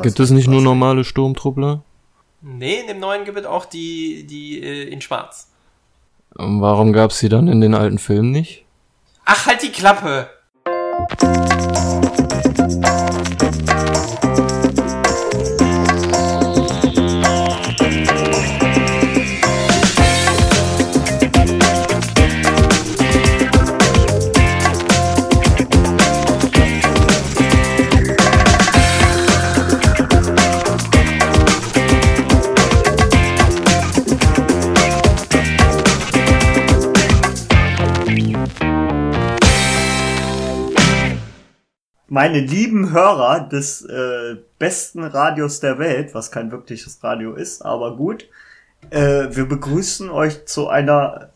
weiß Gibt es nicht nur normale Sturmtruppler? Nee, in dem neuen gibt es auch die, die äh, in schwarz. Und warum gab's sie dann in den alten Filmen nicht? Ach, halt die Klappe! Meine lieben Hörer des äh, besten Radios der Welt, was kein wirkliches Radio ist, aber gut. Äh, wir begrüßen euch zu einer,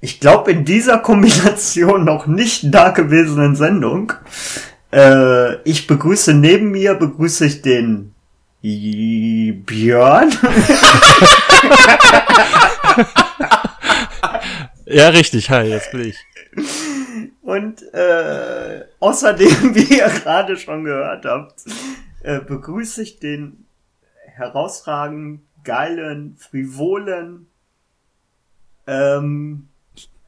ich glaube, in dieser Kombination noch nicht dagewesenen Sendung. Äh, ich begrüße neben mir, begrüße ich den Björn. Ja, richtig. Hi, jetzt bin ich. Und äh, außerdem, wie ihr gerade schon gehört habt, äh, begrüße ich den herausragend geilen, frivolen ähm,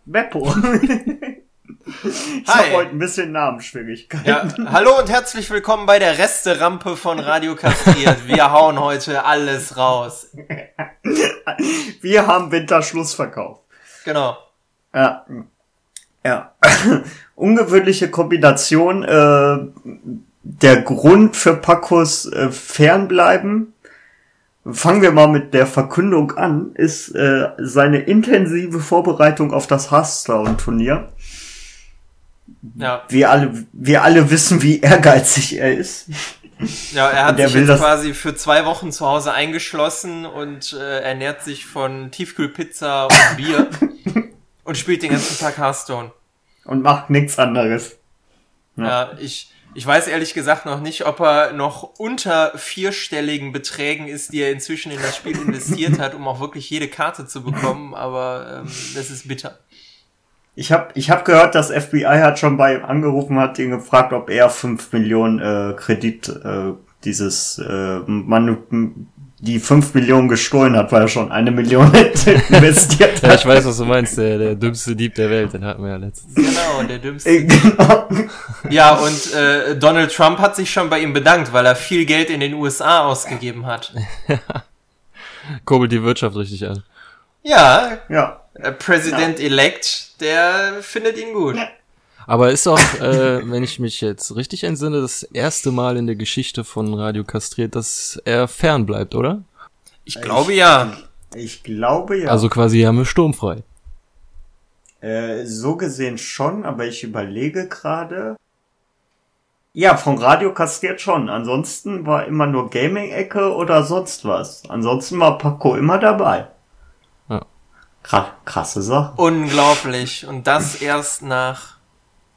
Beppo. ich habe heute ein bisschen Namensschwierigkeiten. Ja, hallo und herzlich willkommen bei der Resterampe von Radio Kastriert. Wir hauen heute alles raus. Wir haben Winterschlussverkauf. Genau. Ja. Ja. Ungewöhnliche Kombination. Äh, der Grund für Pacos äh, Fernbleiben, fangen wir mal mit der Verkündung an, ist äh, seine intensive Vorbereitung auf das Hearthstone-Turnier. Ja, Wir alle, wir alle wissen, wie ehrgeizig er ist. ja er hat sich jetzt quasi für zwei Wochen zu Hause eingeschlossen und äh, ernährt sich von Tiefkühlpizza und Bier und spielt den ganzen Tag Hearthstone. Und macht nichts anderes. Ja, ich, ich weiß ehrlich gesagt noch nicht, ob er noch unter vierstelligen Beträgen ist, die er inzwischen in das Spiel investiert hat, um auch wirklich jede Karte zu bekommen, aber ähm, das ist bitter. Ich habe ich hab gehört, das FBI hat schon bei ihm angerufen, hat ihn gefragt, ob er 5 Millionen äh, Kredit äh, dieses äh, Mann die 5 Millionen gestohlen hat, weil er schon eine Million investiert Ja, hat. ich weiß, was du meinst. Der, der dümmste Dieb der Welt, den hatten wir ja letztens. Genau, der dümmste. Äh, genau. Ja, und äh, Donald Trump hat sich schon bei ihm bedankt, weil er viel Geld in den USA ausgegeben hat. Kurbelt die Wirtschaft richtig an. Ja, Ja. äh, President-elect, der findet ihn gut. Aber ist auch, äh, wenn ich mich jetzt richtig entsinne, das erste Mal in der Geschichte von Radio Kastriert, dass er fern bleibt, oder? Ich glaube ja. Ich glaube ja. Also quasi haben wir sturmfrei. Äh, so gesehen schon, aber ich überlege gerade. Ja, von Radio kastriert schon. Ansonsten war immer nur Gaming-Ecke oder sonst was. Ansonsten war Paco immer dabei. Ja. Kra krasse Sache. Unglaublich. Und das erst nach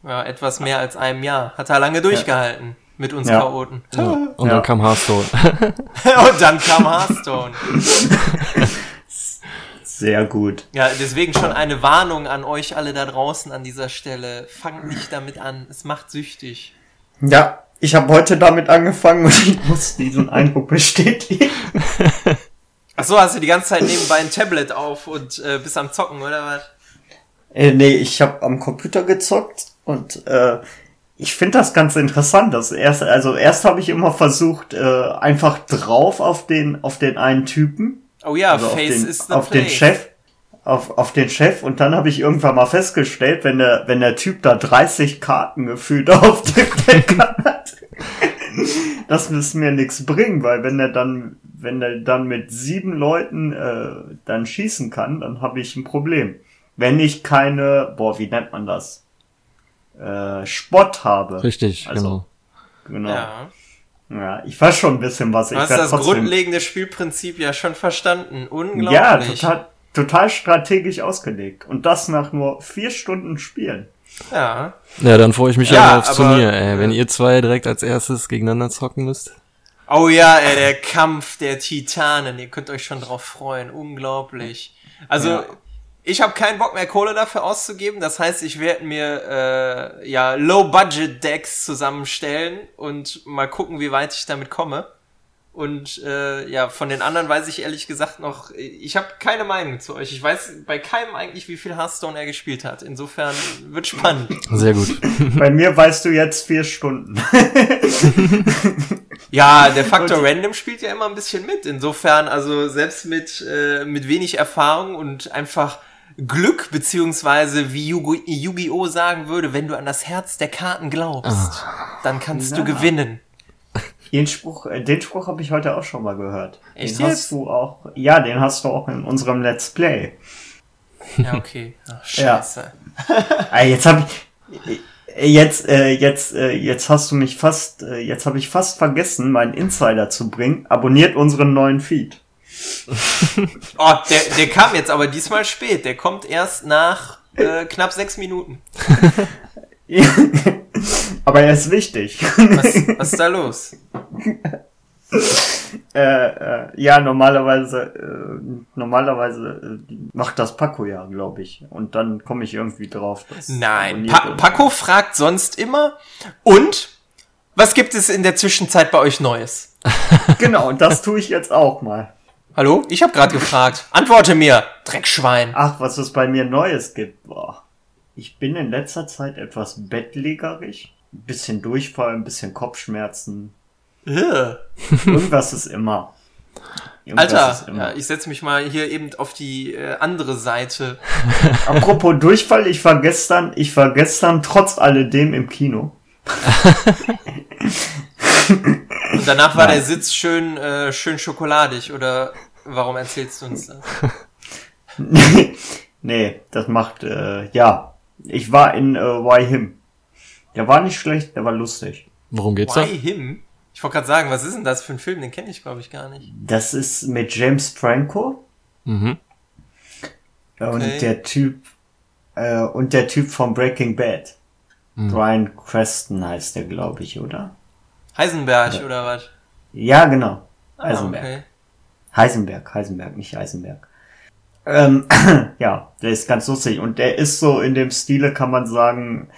ja, etwas mehr als einem Jahr. Hat er lange durchgehalten mit uns Ja. Chaoten. Ja. Und Ja. dann kam Hearthstone. Und dann kam Hearthstone. Sehr gut. Ja, deswegen schon eine Warnung an euch alle da draußen an dieser Stelle. Fangt nicht damit an. Es macht süchtig. Ja, ich habe heute damit angefangen und ich muss diesen Eindruck bestätigen. Ach so, hast du die ganze Zeit nebenbei ein Tablet auf und äh, bist am Zocken, oder was? Äh, nee, ich habe am Computer gezockt und äh, ich finde das ganz interessant. Das erst, also erst habe ich immer versucht, äh, einfach drauf auf den auf den einen Typen, Oh ja, also auf Face den, ist the auf den place. Chef, auf, auf den Chef und dann habe ich irgendwann mal festgestellt, wenn der wenn der Typ da 30 Karten gefühlt auf dem Deck hat, das müsste mir nichts bringen, weil wenn er dann wenn er dann mit sieben Leuten äh, dann schießen kann, dann habe ich ein Problem. Wenn ich keine, boah, wie nennt man das? Äh, Spott habe. Richtig, Also, genau. Genau. Ja. Ja. ich weiß schon ein bisschen was. Du Ich hast das trotzdem- grundlegende Spielprinzip ja schon verstanden. Unglaublich. Ja, total, total strategisch ausgelegt. Und das nach nur vier Stunden Spielen. Ja. Ja, dann freue ich mich Ja, ja, aufs aber- Turnier, ey. Wenn ihr zwei direkt als erstes gegeneinander zocken müsst. Oh ja, ey, der Kampf der Titanen. Ihr könnt euch schon drauf freuen. Unglaublich. Also, Ja. Ich habe keinen Bock mehr Kohle dafür auszugeben. Das heißt, ich werde mir äh, ja Low-Budget-Decks zusammenstellen und mal gucken, wie weit ich damit komme. Und äh, ja, von den anderen weiß ich ehrlich gesagt noch, ich habe keine Meinung zu euch. Ich weiß bei keinem eigentlich, wie viel Hearthstone er gespielt hat. Insofern wird spannend. Sehr gut. Bei mir weißt du jetzt vier Stunden. ja, der Faktor Random spielt ja immer ein bisschen mit. Insofern, also selbst mit, äh, mit wenig Erfahrung und einfach Glück, beziehungsweise wie Yu-Gi-Oh! sagen würde, wenn du an das Herz der Karten glaubst, ah. dann kannst ja. du gewinnen. Den Spruch, äh, den Spruch habe ich heute auch schon mal gehört. Echt den jetzt? hast du auch. Ja, den hast du auch in unserem Let's Play. Ja, okay. Ach, scheiße. Ja. jetzt habe ich jetzt äh, jetzt äh, jetzt hast du mich fast äh, jetzt habe ich fast vergessen, meinen Insider zu bringen. Abonniert unseren neuen Feed. oh, der der kam jetzt aber diesmal spät. Der kommt erst nach äh, knapp sechs Minuten. Aber er ist wichtig. Was, was ist da los? äh, äh, ja, normalerweise, äh, normalerweise äh, macht das Paco ja, glaube ich. Und dann komme ich irgendwie drauf. Nein, pa Paco fragt sonst immer. Und was gibt es in der Zwischenzeit bei euch Neues? genau, und das tue ich jetzt auch mal. Hallo? Ich habe gerade gefragt. Antworte mir, Dreckschwein. Ach, was es bei mir Neues gibt. Boah. Ich bin in letzter Zeit etwas bettlägerig. Ein bisschen Durchfall, ein bisschen Kopfschmerzen. Irgendwas ist immer. Irgendwas Alter, ist immer. Ja, ich setze mich mal hier eben auf die äh, andere Seite. Apropos Durchfall, ich war gestern, ich war gestern trotz alledem im Kino. Und danach war Nein. der Sitz schön, äh, schön schokoladig, oder warum erzählst du uns das? nee, das macht, äh, ja, ich war in äh, Why Him. Der war nicht schlecht, der war lustig. Worum geht's Why da? Him? Ich wollte gerade sagen, was ist denn das für ein Film? Den kenne ich, glaube ich, gar nicht. Das ist mit James Franco. Mhm. Und okay. der Typ, äh, und der Typ von Breaking Bad. Mhm. Brian Creston heißt der, glaube ich, oder? Heisenberg, oder, oder was? Ja, genau. Ah, Heisenberg. okay. Heisenberg, Heisenberg, nicht Heisenberg. Ähm, ja, der ist ganz lustig und der ist so in dem Stile, kann man sagen,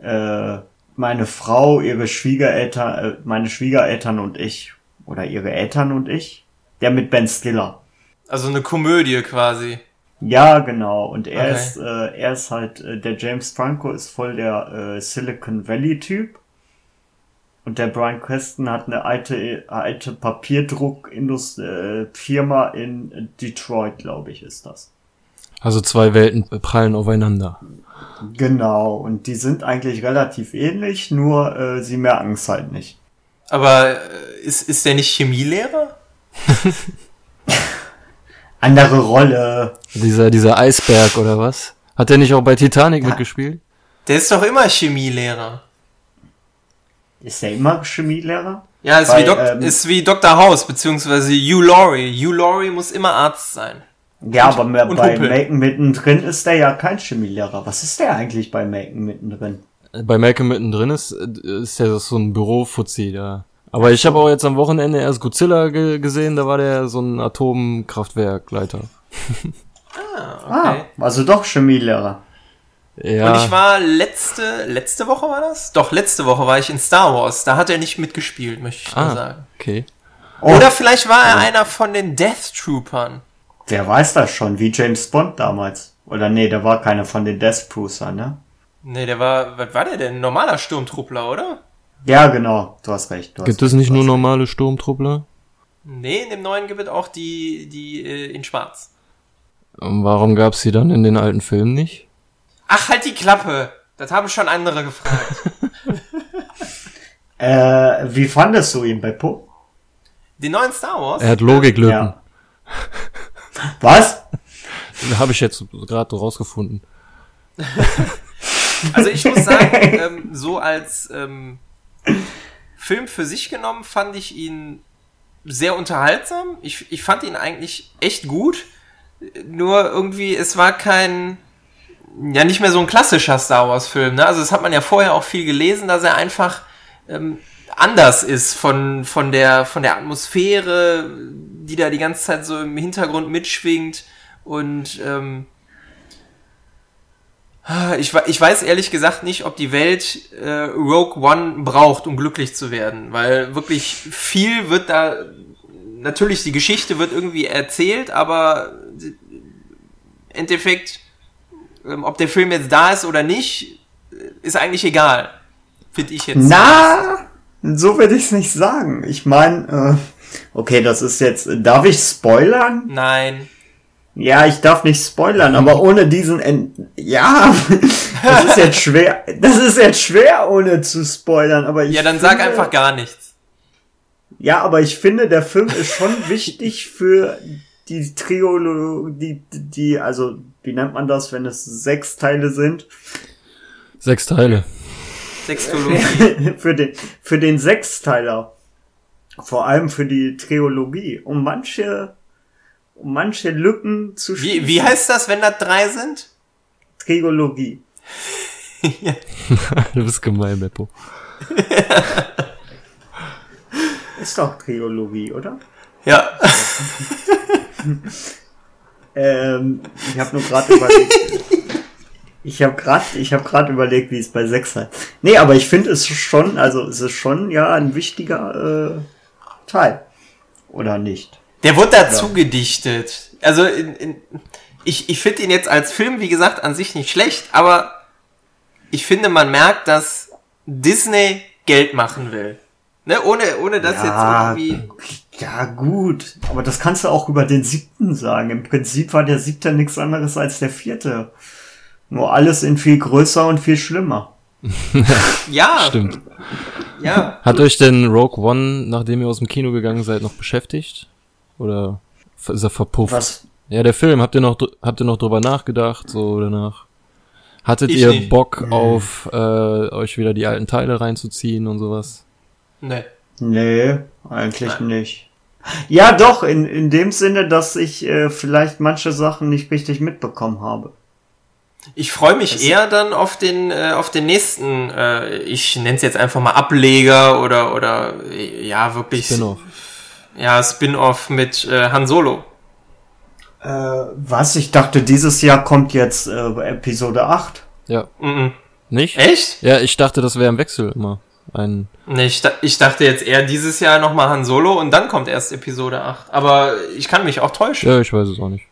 äh, meine Frau, ihre Schwiegereltern, äh, meine Schwiegereltern und ich oder ihre Eltern und ich. Der mit Ben Stiller. Also eine Komödie quasi. Ja, genau. Und er okay. ist, äh, er ist halt, äh, der James Franco ist voll der äh, Silicon Valley Typ. Und der Brian Queston hat eine alte, alte Papierdruckfirma äh, in Detroit, glaube ich, ist das. Also zwei Welten prallen aufeinander. Genau, und die sind eigentlich relativ ähnlich, nur äh, sie merken es halt nicht. Aber äh, ist, ist der nicht Chemielehrer? Andere Rolle. Dieser, dieser Eisberg oder was? Hat der nicht auch bei Titanic ja. mitgespielt? Der ist doch immer Chemielehrer. Ist der immer Chemielehrer? Ja, ist, Weil, wie, Dok ähm, ist wie Dr. House, beziehungsweise Hugh Laurie. Hugh Laurie muss immer Arzt sein. Ja, und, aber bei Humpel. Macon mittendrin ist der ja kein Chemielehrer. Was ist der eigentlich bei Macon mittendrin? Bei Malcolm mittendrin ist, ist der so ein Bürofuzzi da. Aber ich habe auch jetzt am Wochenende erst Godzilla ge gesehen, da war der so ein Atomkraftwerkleiter. ah, okay. Ah, also doch Chemielehrer. Ja. Und ich war letzte, letzte Woche war das? Doch, letzte Woche war ich in Star Wars. Da hat er nicht mitgespielt, möchte ich ah, nur sagen. Okay. Oh. Oder vielleicht war er oh. einer von den Death Troopern. Wer weiß das schon, wie James Bond damals. Oder nee, der war keiner von den Death Troopers, ne? Nee, der war, was war der denn? Normaler Sturmtruppler, oder? Ja, genau, du hast recht. Du gibt hast es nicht nur normale Sturmtruppler? Nee, in dem neuen gibt es auch die, die äh, in schwarz. Und warum gab's sie dann in den alten Filmen nicht? Ach, halt die Klappe. Das haben schon andere gefragt. äh, wie fandest du ihn bei Po? Den neuen Star Wars? Er hat Logiklücken. Ja. Was? Habe ich jetzt gerade rausgefunden. also ich muss sagen, ähm, so als ähm, Film für sich genommen fand ich ihn sehr unterhaltsam. Ich, ich fand ihn eigentlich echt gut. Nur irgendwie, es war kein ja nicht mehr so ein klassischer Star Wars Film. Ne? Also das hat man ja vorher auch viel gelesen, dass er einfach ähm, anders ist von von der von der Atmosphäre, die da die ganze Zeit so im Hintergrund mitschwingt und ähm, ich, ich weiß ehrlich gesagt nicht, ob die Welt äh, Rogue One braucht, um glücklich zu werden, weil wirklich viel wird da natürlich die Geschichte wird irgendwie erzählt, aber im Endeffekt, ob der Film jetzt da ist oder nicht, ist eigentlich egal. Finde ich jetzt. Na, so würde ich es nicht sagen. Ich meine, äh, okay, das ist jetzt. Darf ich spoilern? Nein. Ja, ich darf nicht spoilern, aber ohne diesen End ja, das ist jetzt schwer. Das ist jetzt schwer ohne zu spoilern, aber ich Ja, dann sag einfach gar nichts. Ja, aber ich finde, der Film ist schon wichtig für die Triologie, die, die, also, wie nennt man das, wenn es sechs Teile sind? Sechs Teile. Sextologie. für den, für den Sechsteiler. Vor allem für die Triologie. Um manche, um manche Lücken zu Wie, wie heißt das, wenn da drei sind? Triologie. du bist gemein, Beppo. Ist doch Triologie, oder? Ja. Ähm, ich habe nur gerade überlegt. Ich habe gerade, ich habe gerade überlegt, wie es bei sechs heißt. Nee, aber ich finde es schon, also es ist schon ja ein wichtiger äh, Teil, oder nicht? Der wurde dazu gedichtet. Also in, in, ich, ich finde ihn jetzt als Film, wie gesagt, an sich nicht schlecht, aber ich finde, man merkt, dass Disney Geld machen will. Ne? Ohne, ohne das Ja, jetzt irgendwie. Ja gut, aber das kannst du auch über den siebten sagen. Im Prinzip war der siebte nichts anderes als der vierte. Nur alles in viel größer und viel schlimmer. Ja, Stimmt. ja. Hat euch denn Rogue One, nachdem ihr aus dem Kino gegangen seid, noch beschäftigt? Oder ist er verpufft? Was? Ja, der Film, habt ihr noch, habt ihr noch drüber nachgedacht, so danach? Hattet Ich ihr nicht. Bock auf, äh, euch wieder die alten Teile reinzuziehen und sowas? Ne. Nee, eigentlich nicht. Ja, doch, in, in dem Sinne, dass ich äh, vielleicht manche Sachen nicht richtig mitbekommen habe. Ich freue mich eher dann auf den äh, auf den nächsten, äh, ich nenne es jetzt einfach mal Ableger oder oder äh, ja wirklich Spin-off. ja Spin-off mit äh, Han Solo. Äh, was? Ich dachte, dieses Jahr kommt jetzt äh, Episode 8. Ja. Mhm. Nicht? Echt? Ja, ich dachte, das wäre im Wechsel immer. Ein, Nee, ich, ich dachte jetzt eher dieses Jahr nochmal Han Solo und dann kommt erst Episode 8. Aber ich kann mich auch täuschen. ja, ich weiß es auch nicht.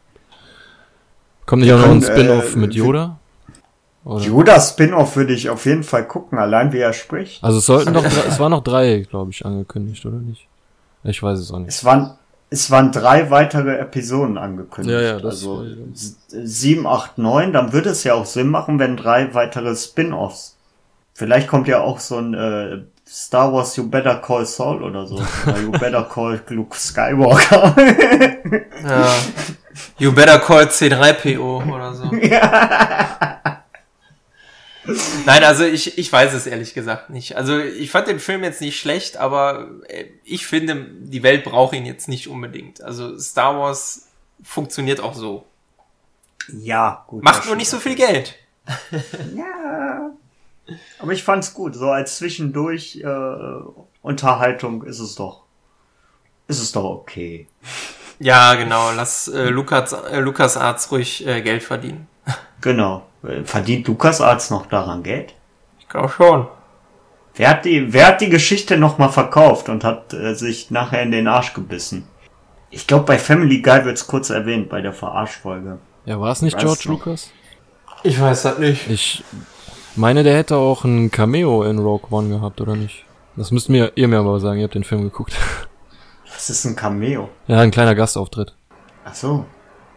Kommt nicht auch noch ein Spin-off äh, mit Yoda? Oder? Yoda Spin-off würde ich auf jeden Fall gucken, allein wie er spricht. Also es sollten doch, drei- es waren noch drei, glaube ich, angekündigt, oder nicht? Ich weiß es auch nicht. Es waren, es waren drei weitere Episoden angekündigt. Ja, ja, das- also sieben, acht, neun. Dann würde es ja auch Sinn machen, wenn drei weitere Spin-offs. Vielleicht kommt ja auch so ein äh, Star Wars You Better Call Saul oder so. Oder you Better Call Luke Skywalker. Ja. You better call C3PO oder so. Nein, also ich, ich weiß es ehrlich gesagt nicht. Also ich fand den Film jetzt nicht schlecht, aber äh, ich finde, die Welt braucht ihn jetzt nicht unbedingt. Also Star Wars funktioniert auch so. ja, gut. Macht nur nicht so viel Geld. Ja. Aber ich fand's gut. So als zwischendurch äh, Unterhaltung ist es doch. Ist es doch okay. Ja, genau. Lass äh, Lukas, äh, Lukas Arzt ruhig äh, Geld verdienen. Genau. Verdient LucasArts noch daran Geld? Ich glaube schon. Wer hat die, wer hat die Geschichte nochmal verkauft und hat äh, sich nachher in den Arsch gebissen? Ich glaube, bei Family Guy wird's kurz erwähnt, bei der Verarschfolge. Ja, war es nicht George. Lucas? Ich weiß das nicht. Ich meine, der hätte auch ein Cameo in Rogue One gehabt, oder nicht? Das müsst mir, ihr mir aber sagen, ihr habt den Film geguckt. Das ist ein Cameo. Ja, ein kleiner Gastauftritt. Ach so.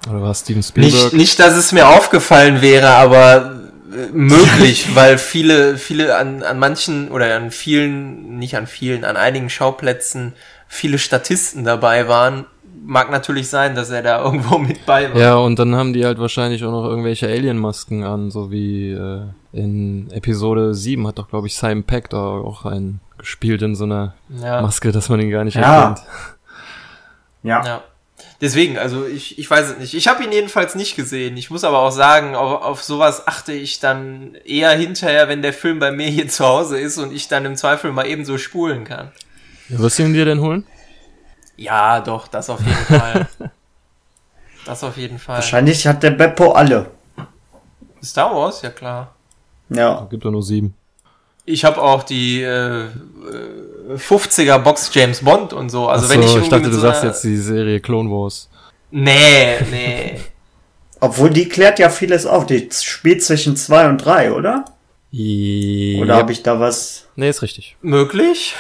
Oder war es Steven Nicht, Spielberg? nicht, dass es mir aufgefallen wäre, aber äh, möglich, weil viele, viele an, an manchen oder an vielen, nicht an vielen, an einigen Schauplätzen viele Statisten dabei waren. Mag natürlich sein, dass er da irgendwo mit bei war. Ja, und dann haben die halt wahrscheinlich auch noch irgendwelche Alien-Masken an, so wie äh, in Episode 7 hat doch, glaube ich, Simon Peck da auch einen gespielt in so einer Ja, Maske, dass man ihn gar nicht Ja. erkennt. Ja. ja. Deswegen, also ich, ich weiß es nicht. Ich habe ihn jedenfalls nicht gesehen. Ich muss aber auch sagen, auf, auf sowas achte ich dann eher hinterher, wenn der Film bei mir hier zu Hause ist und ich dann im Zweifel mal eben so spulen kann. Ja, wirst du ihn dir denn holen? Ja, doch, das auf jeden Fall. Das auf jeden Fall. Wahrscheinlich hat der Beppo alle. Star Wars, ja klar. Ja. Gibt doch nur sieben. Ich habe auch die äh, äh, 50er Box James Bond und so. Also Ach wenn ich ich dachte, du so sagst jetzt die Serie Clone Wars. Nee, nee. Obwohl die klärt ja vieles auf. Die spielt zwischen zwei und drei, oder? Oder Oder habe ich da was? Nee, ist richtig. Möglich?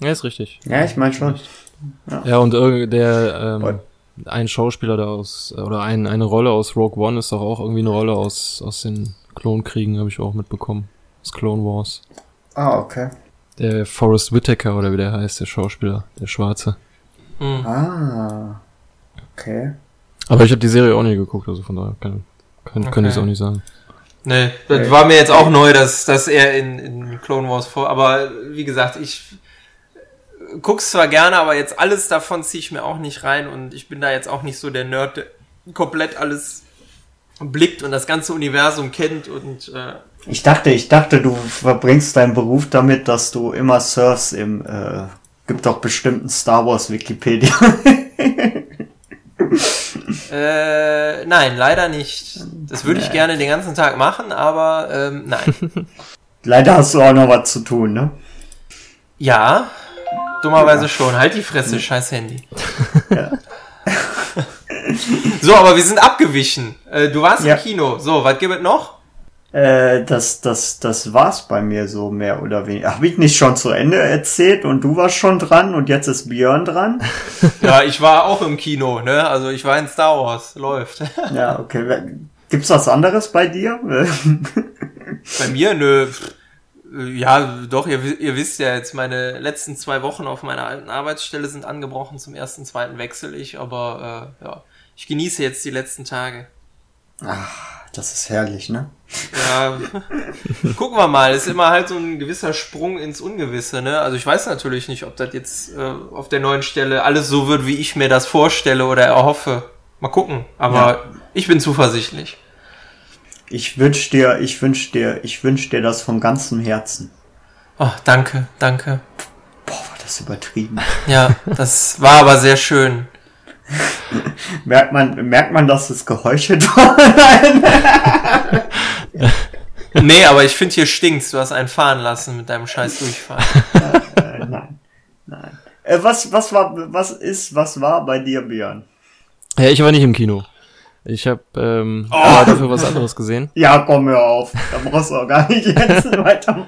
Nee, ist richtig. Ja, ich meine schon. Ja, und irgend- der, ähm, Und- ein Schauspieler da aus, oder ein, eine Rolle aus Rogue One ist doch auch irgendwie eine Rolle aus, aus den Klonkriegen, habe ich auch mitbekommen. Aus Clone Wars. Ah, okay. Der Forrest Whitaker oder wie der heißt, der Schauspieler, der Schwarze. Hm. Ah. Okay. Aber ich habe die Serie auch nie geguckt, also von daher kann, kann, Okay. könnte ich es auch nicht sagen. Nee, das war mir jetzt auch neu, dass, dass er in, in Clone Wars vor. Aber wie gesagt, ich guck's zwar gerne, aber jetzt alles davon ziehe ich mir auch nicht rein und ich bin da jetzt auch nicht so der Nerd, der komplett alles blickt und das ganze Universum kennt und äh, Ich dachte, ich dachte, du verbringst deinen Beruf damit, dass du immer surfst im, äh, gibt doch bestimmten Star Wars Wikipedia. äh, nein, leider nicht. Das würde ich gerne den ganzen Tag machen, aber ähm, nein. Leider hast du auch noch was zu tun, ne? Ja, dummerweise schon. Halt die Fresse, scheiß Handy. Ja. so, aber wir sind abgewichen. Äh, du warst Ja. im Kino. So, was gibt es noch? Äh, das, das, das war's bei mir so mehr oder weniger. Hab ich nicht schon zu Ende erzählt und du warst schon dran und jetzt ist Björn dran? Ja, ich war auch im Kino, ne? Also ich war in Star Wars. Läuft. Ja, okay. Gibt's was anderes bei dir? Bei mir, nö. äh, Ja, doch, ihr, ihr wisst ja jetzt, meine letzten zwei Wochen auf meiner alten Arbeitsstelle sind angebrochen. Zum ersten, zweiten wechsel ich, aber äh, ja, ich genieße jetzt die letzten Tage. das ist herrlich, ne? Ja, gucken wir mal. Ist immer halt so ein gewisser Sprung ins Ungewisse, ne? Also ich weiß natürlich nicht, ob das jetzt äh, auf der neuen Stelle alles so wird, wie ich mir das vorstelle oder erhoffe. Mal gucken. Aber Ja. ich bin zuversichtlich. Ich wünsch dir, ich wünsch dir, ich wünsch dir das von ganzem Herzen. Oh, danke, danke. Boah, war das übertrieben. Ja, das war aber sehr schön. Merkt man, merkt man, dass es geheuchelt war? Nein. Nee, aber ich finde, hier stinkt's. Du hast einen fahren lassen mit deinem scheiß Durchfall. Äh, nein. Nein. Äh, was, was war, was ist, was war bei dir, Björn? Ja, ich war nicht im Kino. Ich habe ähm, Oh. aber dafür was anderes gesehen. Ja, komm, hör auf. Da brauchst du auch gar nicht jetzt weiter.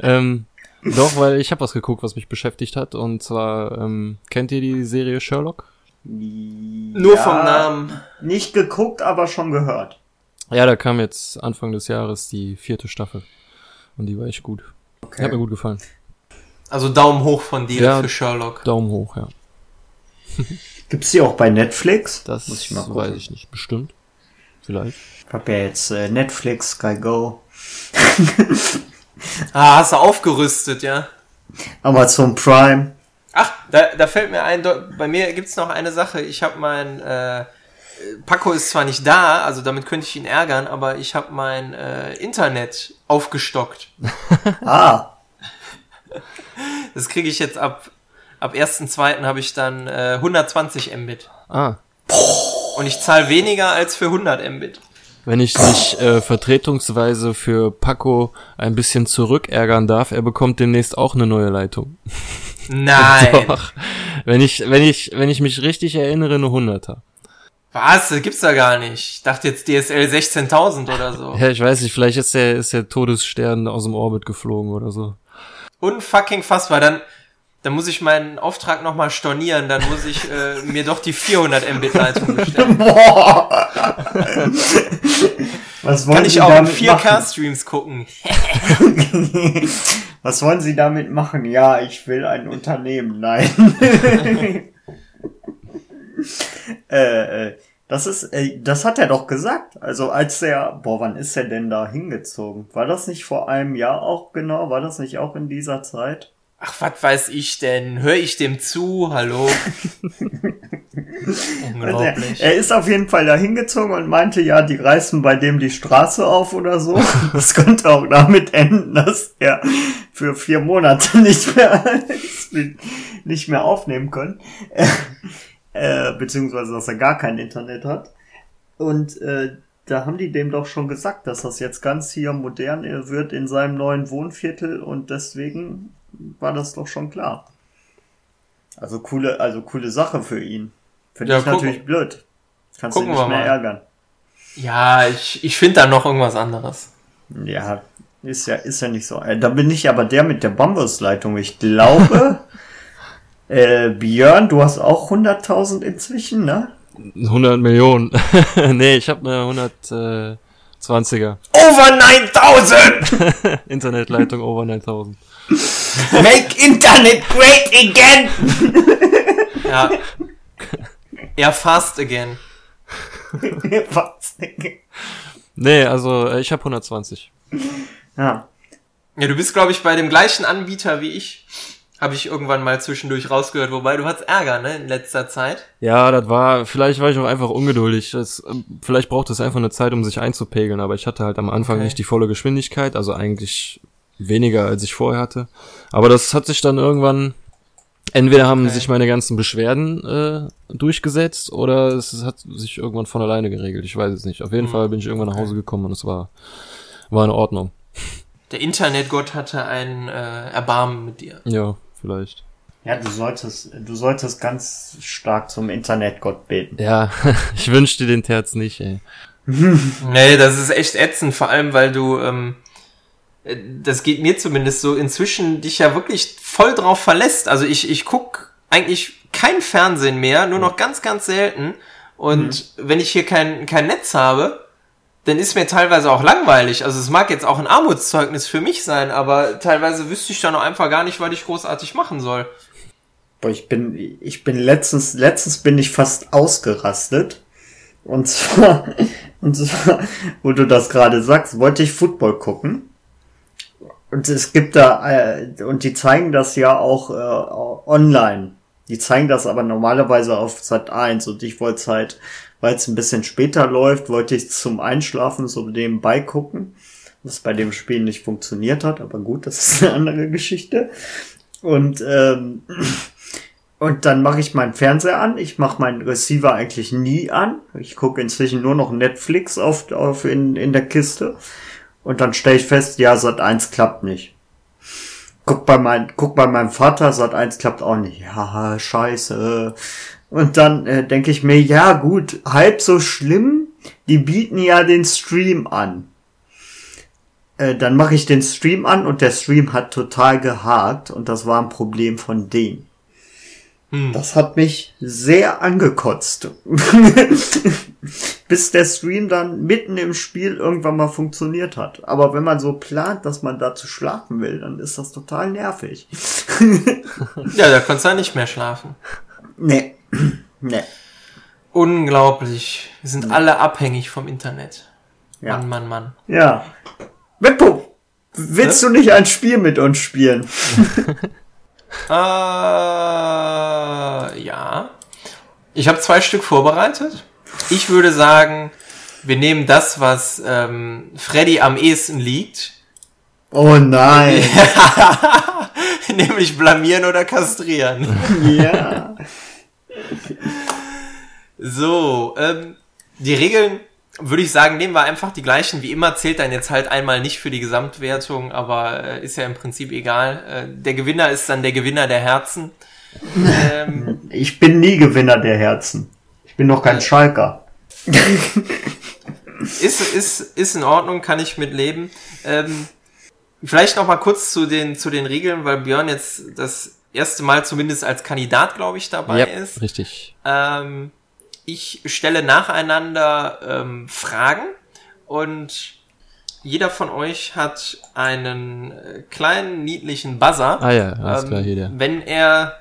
Ähm, doch, weil ich habe was geguckt, was mich beschäftigt hat. Und zwar, ähm, kennt ihr die Serie Sherlock? Nur Ja, vom Namen. Nicht geguckt, aber schon gehört. Ja, da kam jetzt Anfang des Jahres die vierte Staffel. Und die war echt gut. Okay. Hat mir gut gefallen. Also Daumen hoch von dir Ja. für Sherlock. Daumen hoch, ja. Gibt's die auch bei Netflix? Das muss ich mal gucken. weiß ich nicht. Bestimmt. Vielleicht. Ich hab ja jetzt äh, Netflix, Sky Go, Ah, hast du aufgerüstet, ja? Amazon Prime. Ach, da, da fällt mir ein, bei mir gibt's noch eine Sache. Ich habe mein, äh, Paco ist zwar nicht da, also damit könnte ich ihn ärgern, aber ich habe mein äh, Internet aufgestockt. Ah, Das kriege ich jetzt ab, ab 1.2. habe ich dann äh, 120 Mbit. Ah. Und ich zahle weniger als für 100 Mbit. Wenn ich mich äh, vertretungsweise für Paco ein bisschen zurückärgern darf, er bekommt demnächst auch eine neue Leitung. Nein. Doch. Wenn ich, wenn ich, wenn ich mich richtig erinnere, eine 100er. Was? Das gibt's da gar nicht. Ich dachte jetzt DSL 16.000 oder so. Ja, ich weiß nicht, vielleicht ist der, ist der Todesstern aus dem Orbit geflogen oder so. Unfucking fassbar. Dann, dann muss ich meinen Auftrag nochmal stornieren. Dann muss ich äh, mir doch die 400 Mbit Leitung bestellen. boah. Was wollen Kann ich Sie auch in damit 4K-Streams gucken. machen? Was wollen Sie damit machen? Ja, ich will ein Unternehmen. Nein. äh, äh, das ist, äh, das hat er doch gesagt. Also als er, boah, wann ist er denn da hingezogen? War das nicht vor einem Jahr auch genau? War das nicht auch in dieser Zeit? Ach, was weiß ich denn? Hör ich dem zu? Hallo? Also er, Unglaublich. er ist auf jeden Fall da hingezogen und meinte, ja, die reißen bei dem die Straße auf oder so. Das könnte auch damit enden, dass er für vier Monate nicht mehr, nicht mehr aufnehmen können. Äh, beziehungsweise, dass er gar kein Internet hat. Und äh, da haben die dem doch schon gesagt, dass das jetzt ganz hier modern wird in seinem neuen Wohnviertel und deswegen war das doch schon klar. Also coole, also coole Sache für ihn. Finde Ja, ich gucken- natürlich blöd. Kannst du gucken nicht wir mehr mal. ärgern. Ja, ich, ich finde da noch irgendwas anderes. Ja, ist ja, ist ja nicht so. Äh, Da bin ich aber der mit der Bambusleitung. Ich glaube, äh, Björn, du hast auch 100.000 inzwischen, ne? 100 Millionen. nee, ich habe eine 120er Over 9000! Internetleitung over 9000. Make Internet great again! ja. Ja, fast again. Was? Nee, also äh, ich habe 120. ja. Ja, du bist, glaube ich, bei dem gleichen Anbieter wie ich. Habe ich irgendwann mal zwischendurch rausgehört. Wobei, du hattest Ärger, ne, in letzter Zeit. Ja, das war, vielleicht war ich auch einfach ungeduldig. Das, ähm, vielleicht braucht es einfach eine Zeit, um sich einzupegeln, aber ich hatte halt am Anfang Okay. nicht die volle Geschwindigkeit, also eigentlich weniger, als ich vorher hatte. Aber das hat sich dann irgendwann, entweder haben Okay. sich meine ganzen Beschwerden äh, durchgesetzt oder es hat sich irgendwann von alleine geregelt. Ich weiß es nicht. Auf jeden Hm. Fall bin ich irgendwann nach Hause gekommen und es war, war in Ordnung. Der Internetgott hatte ein äh, Erbarmen mit dir. Ja, vielleicht. Ja, du solltest, du solltest ganz stark zum Internetgott beten. Ja, ich wünschte den Terz nicht, ey. Nee, das ist echt ätzend, vor allem weil du, ähm, äh, das geht mir zumindest so, inzwischen dich ja wirklich voll drauf verlässt. Also ich, ich guck eigentlich kein Fernsehen mehr, nur noch ganz, ganz selten. Und wenn ich hier kein, kein Netz habe, dann ist mir teilweise auch langweilig. Also es mag jetzt auch ein Armutszeugnis für mich sein, aber teilweise wüsste ich dann auch einfach gar nicht, was ich großartig machen soll. Boah, ich bin, ich bin letztens, letztens bin ich fast ausgerastet. Und zwar, und zwar, wo du das gerade sagst, wollte ich Football gucken. Und es gibt da, äh, und die zeigen das ja auch äh, online. Die zeigen das aber normalerweise auf Sat 1 und ich wollte es halt, weil es ein bisschen später läuft, wollte ich zum Einschlafen so nebenbei gucken, was bei dem Spiel nicht funktioniert hat, aber gut, das ist eine andere Geschichte. Und ähm, und dann mache ich meinen Fernseher an. Ich mache meinen Receiver eigentlich nie an. Ich gucke inzwischen nur noch Netflix auf, auf in, in der Kiste. Und dann stelle ich fest, ja, Sat 1 klappt nicht. Guck bei, mein, guck bei meinem Vater, Sat 1 klappt auch nicht. Ja, scheiße. Und dann äh, denke ich mir, ja gut, halb so schlimm. Die bieten ja den Stream an. Äh, dann mache ich den Stream an und der Stream hat total gehakt und das war ein Problem von denen. Hm. Das hat mich sehr angekotzt. Bis der Stream dann mitten im Spiel irgendwann mal funktioniert hat. Aber wenn man so plant, dass man da zu schlafen will, dann ist das total nervig. Ja, da konntest du ja nicht mehr schlafen. nee. nee. Unglaublich. Wir sind alle abhängig vom Internet. Ja. Mann, Mann, Mann. Ja. Wippo, willst du nicht ein Spiel mit uns spielen? Äh, ja. Ich habe zwei Stück vorbereitet. Ich würde sagen, wir nehmen das, was ähm, Freddy am ehesten liegt. Oh nein. Nämlich blamieren oder kastrieren. ja. So, ähm, die Regeln würde ich sagen, nehmen wir einfach die gleichen. Wie immer zählt dann jetzt halt einmal nicht für die Gesamtwertung, aber äh, ist ja im Prinzip egal. Äh, der Gewinner ist dann der Gewinner der Herzen. Ähm, Ich bin nie Gewinner der Herzen. Ich bin noch kein Schalker. ist, ist, ist in Ordnung, kann ich mit leben. Ähm, vielleicht noch mal kurz zu den, zu den Regeln, weil Björn jetzt das erste Mal zumindest als Kandidat, glaube ich, dabei ja, ist. richtig. Ähm, ich stelle nacheinander ähm, Fragen und jeder von euch hat einen äh, kleinen niedlichen Buzzer. Ah ja, alles Ähm, klar, hier der. Wenn er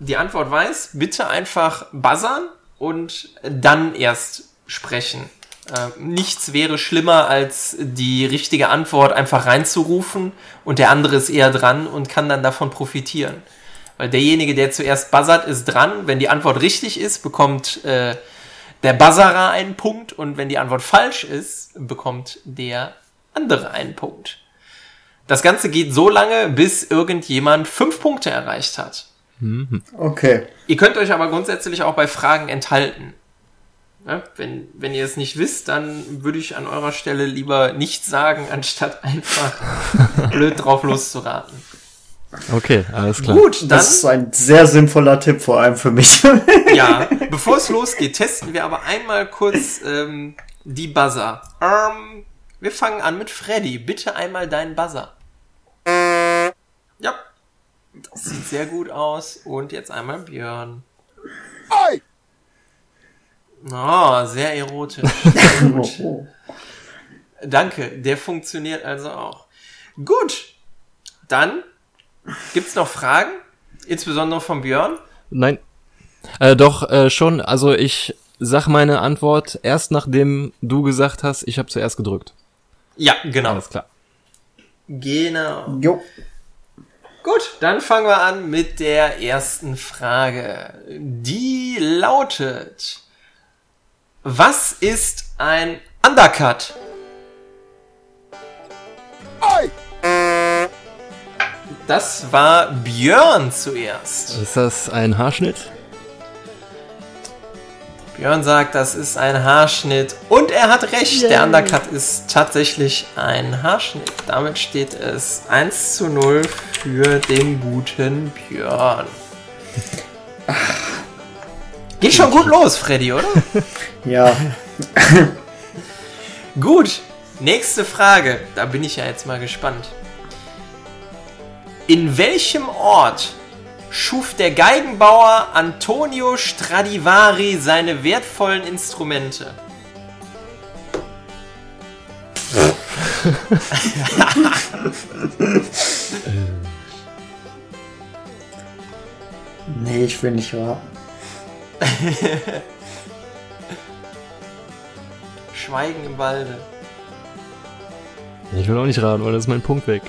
die Antwort weiß, bitte einfach buzzern und dann erst sprechen. Äh, nichts wäre schlimmer, als die richtige Antwort einfach reinzurufen und der andere ist eher dran und kann dann davon profitieren. Weil derjenige, der zuerst buzzert, ist dran. Wenn die Antwort richtig ist, bekommt äh, der Buzzerer einen Punkt und wenn die Antwort falsch ist, bekommt der andere einen Punkt. Das Ganze geht so lange, bis irgendjemand fünf Punkte erreicht hat. Okay. Ihr könnt euch aber grundsätzlich auch bei Fragen enthalten. Ja, wenn, wenn ihr es nicht wisst, dann würde ich an eurer Stelle lieber nichts sagen, anstatt einfach blöd drauf loszuraten. Okay, alles klar. Gut, dann, Das ist ein sehr sinnvoller Tipp, vor allem für mich. ja, bevor es losgeht, testen wir aber einmal kurz ähm, die Buzzer. Ähm, wir fangen an mit Freddy. Bitte einmal deinen Buzzer. Ja, das sieht sehr gut aus. Und jetzt einmal Björn. Oh, sehr erotisch. Sehr gut. Danke, der funktioniert also auch. Gut, dann gibt's noch Fragen, insbesondere von Björn. Nein. Äh, doch, äh, schon. Also ich sag meine Antwort erst nachdem du gesagt hast, ich habe zuerst gedrückt. Ja, genau. Alles klar. Genau. Jo. Gut, dann fangen wir an mit der ersten Frage. Die lautet, was ist ein Undercut? Das war Björn zuerst. Ist das ein Haarschnitt? Björn sagt, das ist ein Haarschnitt und er hat recht. Der Undercut ist tatsächlich ein Haarschnitt. Damit steht es 1 zu 0 für den guten Björn. Geht schon gut los, Freddy, oder? Ja. Gut, nächste Frage. Da bin ich ja jetzt mal gespannt. In welchem Ort schuf der Geigenbauer Antonio Stradivari seine wertvollen Instrumente? Nee, ich will nicht raten. Schweigen im Walde. Ich will auch nicht raten, weil das ist mein Punkt weg.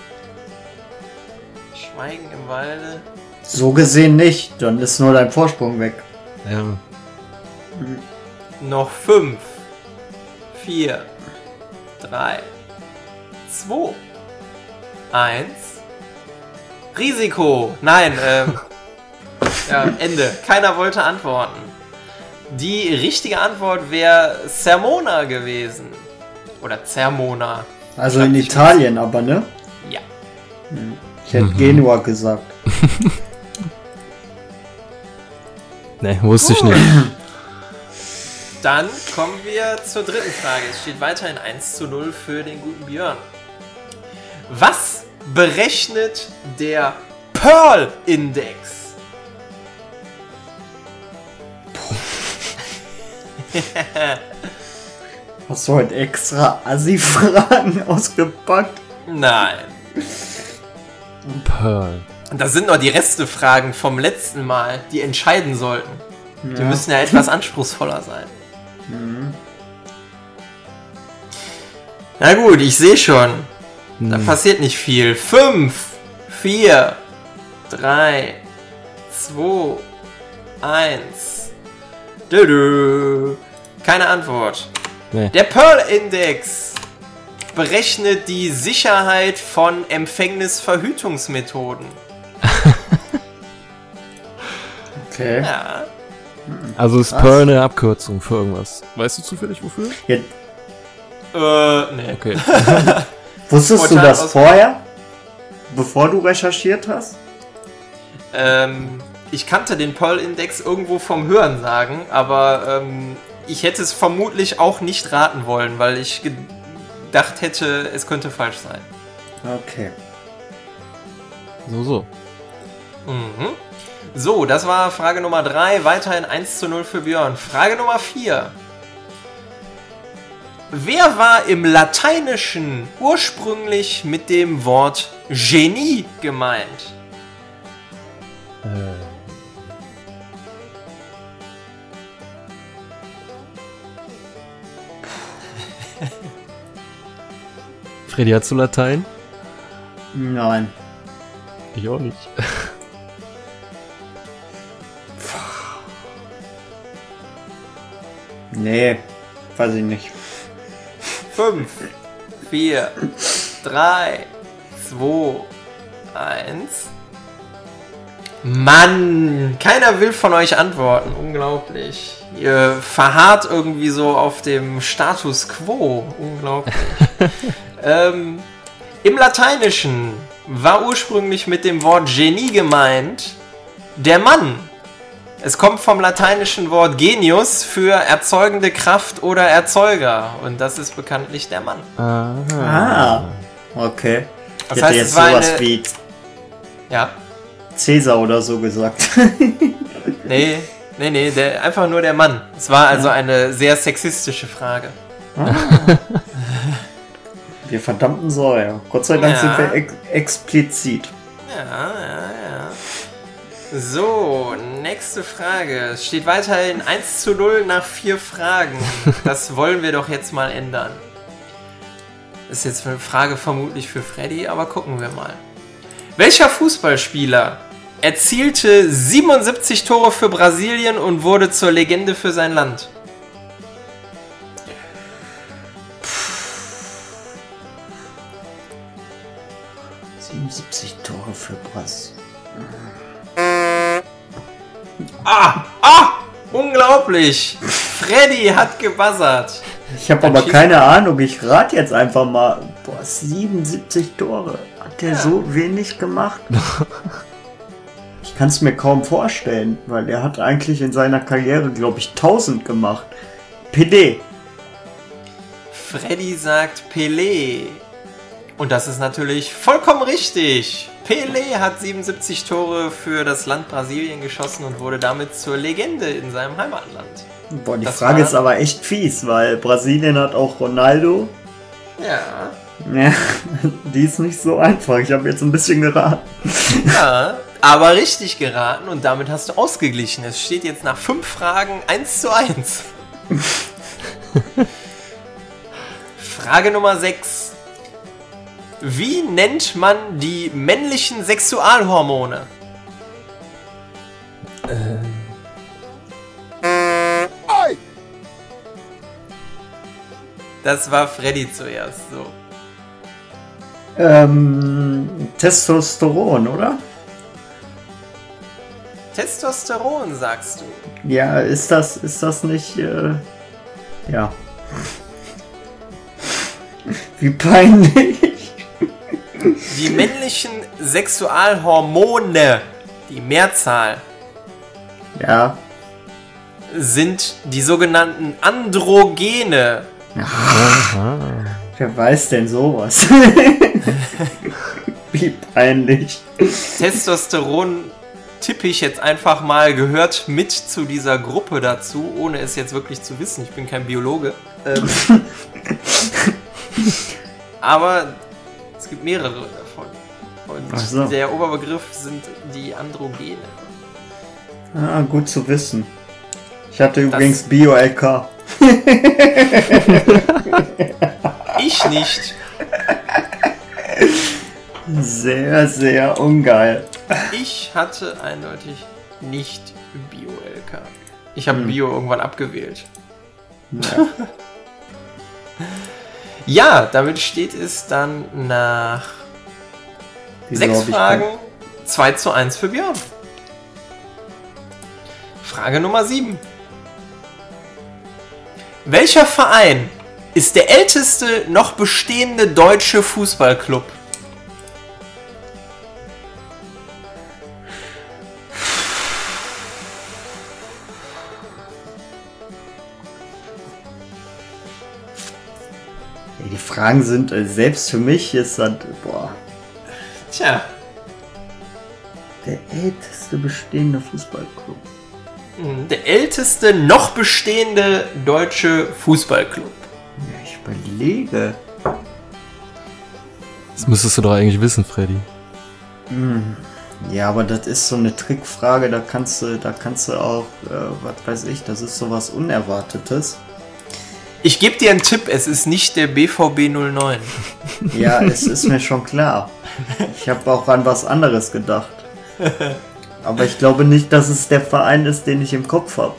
Schweigen im Walde. So gesehen nicht, dann ist nur dein Vorsprung weg. Ja. Noch fünf, vier, drei, zwei, eins. Risiko. Nein, ähm, ja, Ende. Keiner wollte antworten. Die richtige Antwort wäre Sermona gewesen. Oder Zermona. Also in Italien aber, ne? Ja. Ich hätte Genua gesagt. Ne, wusste ich nicht. Dann kommen wir zur dritten Frage. Es steht weiterhin 1 zu 0 für den guten Björn. Was berechnet der Pearl-Index? Hast du heute extra Assi-Fragen ausgepackt? Nein. Pearl. Das sind noch die Restefragen vom letzten Mal, die entscheiden sollten. Die Ja. müssen ja etwas anspruchsvoller sein. Na gut, ich sehe schon. Da passiert nicht viel. 5, 4, 3, 2, 1. Dödö. Keine Antwort. Nee. Der Pearl-Index berechnet die Sicherheit von Empfängnisverhütungsmethoden. Okay. Ja. Also ist Was? Pearl eine Abkürzung für irgendwas. Weißt du zufällig wofür? Ja, Äh, nee. Okay. wusstest du das aus- vorher? Bevor du recherchiert hast? Ähm, ich kannte den Pearl-Index irgendwo vom Hören sagen, aber ähm, ich hätte es vermutlich auch nicht raten wollen, weil ich gedacht hätte, es könnte falsch sein. Okay. So, so. Mhm. So, das war Frage Nummer 3. Weiterhin 1 zu 0 für Björn. Frage Nummer 4. Wer war im Lateinischen ursprünglich mit dem Wort Genie gemeint? Freddy, hast du Latein? Nein. Ich auch nicht. Nee, weiß ich nicht. 5, 4, 3, 2, 1. Mann, keiner will von euch antworten. Unglaublich. Ihr verharrt irgendwie so auf dem Status quo. Unglaublich. ähm, Im Lateinischen war ursprünglich mit dem Wort Genie gemeint der Mann. Es kommt vom lateinischen Wort genius für erzeugende Kraft oder Erzeuger. Und das ist bekanntlich der Mann. Ah, okay. Das ich hätte heißt, jetzt sowas eine- wie Ja. Cäsar oder so gesagt. Nee, nee, nee, der, einfach nur der Mann. Es war also eine sehr sexistische Frage. wir verdammten Säuer. Gott sei Dank Ja. sind wir ex explizit. Ja, ja, ja. So, nächste Frage. Es steht weiterhin 1 zu 0 nach vier Fragen. Das wollen wir doch jetzt mal ändern. Ist jetzt eine Frage vermutlich für Freddy, aber gucken wir mal. Welcher Fußballspieler erzielte 77 Tore für Brasilien und wurde zur Legende für sein Land? 77 Tore für Brass. Ah! Ah! Unglaublich! Freddy hat gebuzzert. Ich habe aber keine Ahnung. Ich rate jetzt einfach mal. Boah, 77 Tore. Hat der Ja. so wenig gemacht? ich kann es mir kaum vorstellen, weil er hat eigentlich in seiner Karriere, glaube ich, 1000 gemacht. PD. Freddy sagt Pelé. Und das ist natürlich vollkommen richtig. Pelé hat 77 Tore für das Land Brasilien geschossen und wurde damit zur Legende in seinem Heimatland. Boah, die Das Frage ist aber echt fies, weil Brasilien hat auch Ronaldo. Ja. Ja, die ist nicht so einfach. Ich habe jetzt ein bisschen geraten. Ja, aber richtig geraten und damit hast du ausgeglichen. Es steht jetzt nach fünf Fragen 1 zu 1. Frage Nummer 6. Wie nennt man die männlichen Sexualhormone? Das war Freddy zuerst, so. Ähm, Testosteron, oder? Testosteron, sagst du. Ja, ist das, ist das nicht, äh, ja. Wie peinlich. Die männlichen Sexualhormone, die Mehrzahl, Ja. sind die sogenannten Androgene. Wer weiß denn sowas? Wie peinlich. Testosteron tippe ich jetzt einfach mal, gehört mit zu dieser Gruppe dazu, ohne es jetzt wirklich zu wissen. Ich bin kein Biologe. Ähm, aber es gibt mehrere davon. Und so. der Oberbegriff sind die Androgene. Ah, gut zu wissen. Ich hatte übrigens Bio-LK. Ich nicht. Sehr, sehr ungeil. Ich hatte eindeutig nicht Bio-LK. Ich habe Bio irgendwann abgewählt. Ja. Ja, damit steht es dann nach Wieso sechs Fragen kein- 2 zu 1 für Björn. Frage Nummer 7. Welcher Verein ist der älteste noch bestehende deutsche Fußballclub? Fragen sind, äh, selbst für mich ist das, boah, Tja, der älteste bestehende Fußballclub. hm, der älteste noch bestehende deutsche Fußballclub. Ja, ich überlege. Das müsstest du doch eigentlich wissen, Freddy. Ja, aber das ist so eine Trickfrage, da kannst du, da kannst du auch, äh, was weiß ich, das ist sowas Unerwartetes. Ich gebe dir einen Tipp, es ist nicht der BVB 09. Ja, es ist mir schon klar. Ich habe auch an was anderes gedacht. Aber ich glaube nicht, dass es der Verein ist, den ich im Kopf habe.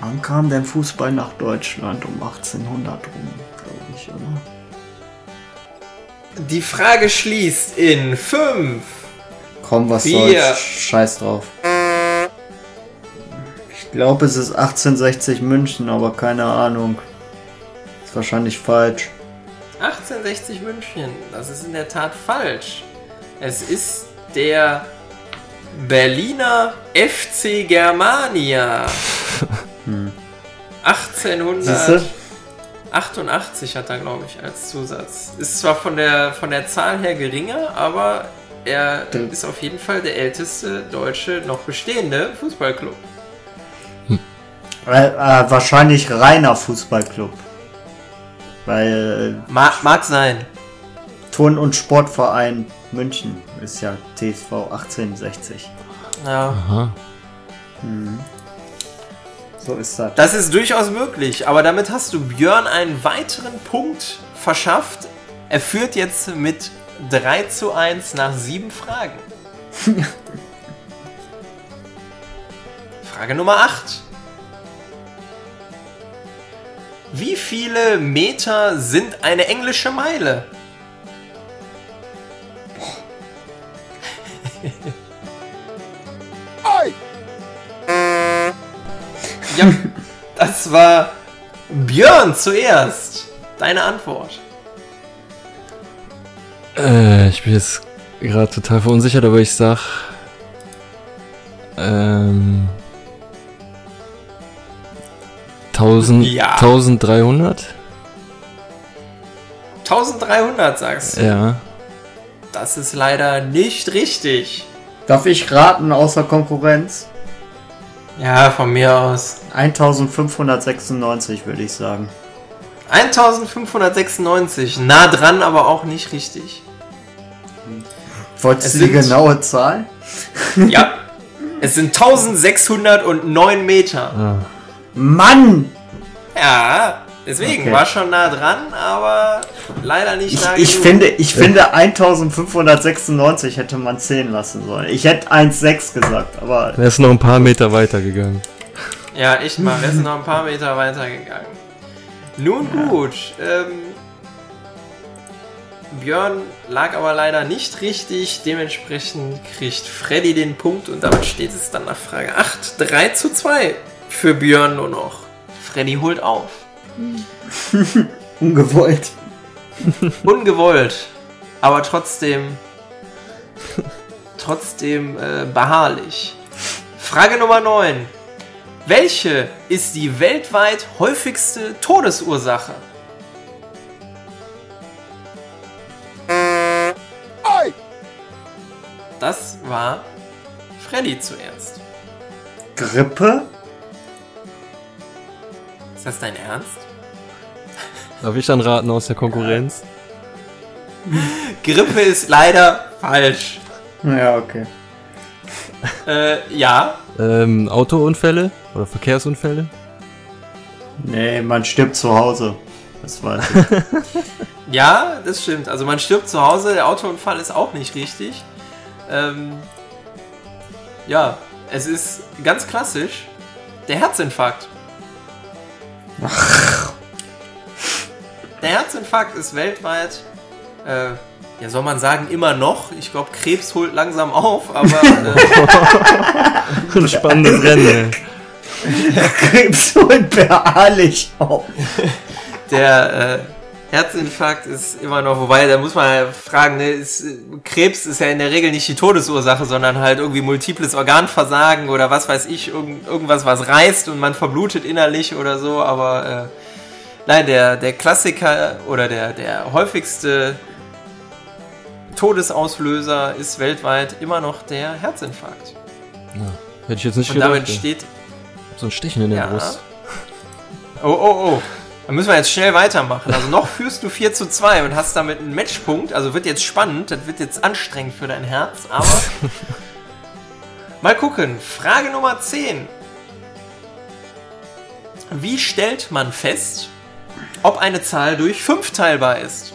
Wann kam denn Fußball nach Deutschland? Um 1800 rum, glaube ich, oder? Die Frage schließt in 5, Komm, was Vier. soll's. Scheiß drauf. Ich glaube, es ist 1860 München, aber keine Ahnung. Ist wahrscheinlich falsch. 1860 München. Das ist in der Tat falsch. Es ist der Berliner FC Germania. Hm. 1888 hat er, glaube ich, als Zusatz. Ist zwar von der, von der Zahl her geringer, aber er ist auf jeden Fall der älteste deutsche noch bestehende Fußballclub. Äh, äh, wahrscheinlich reiner Fußballclub. Weil Ma mag sein. äh, Turn- und Sportverein München ist ja TSV 1860. Ja. Aha. So ist das. Das ist durchaus möglich, aber damit hast du Björn einen weiteren Punkt verschafft. Er führt jetzt mit 3 zu 1 nach sieben Fragen. Frage Nummer 8. Wie viele Meter sind eine englische Meile? Ja, das war Björn zuerst. Deine Antwort. Äh, ich bin jetzt gerade total verunsichert, aber ich sag. Ähm. 1000, Ja. 1300? 1300 sagst du. Ja. Das ist leider nicht richtig. Darf ich raten außer Konkurrenz? Ja, von mir aus. 1596 würde ich sagen. 1596. Nah dran, aber auch nicht richtig. Wolltest Es du die genaue Zahl? Ja. Es sind 1609 Meter. Ah. Mann! Ja, deswegen Okay. war schon nah dran, aber leider nicht Ich, nah ich, genug. finde, ich finde 1596 hätte man zählen lassen sollen. Ich hätte 1,6 gesagt, aber Er ist noch ein paar Meter weiter gegangen. Ja, echt mal. Wir sind noch ein paar Meter weiter gegangen. Nun gut. Ähm, Björn lag aber leider nicht richtig. Dementsprechend kriegt Freddy den Punkt und damit steht es dann nach Frage 8. 3 zu 2 für Björn nur noch. Freddy holt auf. ungewollt. Ungewollt, aber trotzdem trotzdem äh, beharrlich. Frage Nummer 9. Welche ist die weltweit häufigste Todesursache? Das war Freddy zuerst. Grippe? Ist das dein Ernst? Darf ich dann raten aus der Konkurrenz? Grippe ist leider falsch. Ja, okay. Äh, ja, Ähm, Autounfälle oder Verkehrsunfälle? Nee, man stirbt zu Hause. Das weiß ich. Ja, das stimmt. Also man stirbt zu Hause, der Autounfall ist auch nicht richtig. Ähm, ja, es ist ganz klassisch der Herzinfarkt. Der Herzinfarkt ist weltweit, äh, ja soll man sagen, immer noch. Ich glaube, Krebs holt langsam auf, aber äh, Ein spannendes Rennen. ey. Krebs holt beharrlich auf. der äh, Herzinfarkt ist immer noch, wobei, da muss man ja fragen, ne, ist, Krebs ist ja in der Regel nicht die Todesursache, sondern halt irgendwie multiples Organversagen oder was weiß ich, irgend, irgendwas, was reißt und man verblutet innerlich oder so, aber äh, nein, der, der Klassiker oder der, der häufigste Todesauslöser ist weltweit immer noch der Herzinfarkt. Hätte ich jetzt nicht Und gedacht. damit ey. steht so ein Stechen in der Ja. Brust. Oh, oh, oh. Dann müssen wir jetzt schnell weitermachen. Also noch führst du 4 zu 2 und hast damit einen Matchpunkt. Also wird jetzt spannend. Das wird jetzt anstrengend für dein Herz. Aber mal gucken. Frage Nummer 10. Wie stellt man fest, ob eine Zahl durch 5 teilbar ist?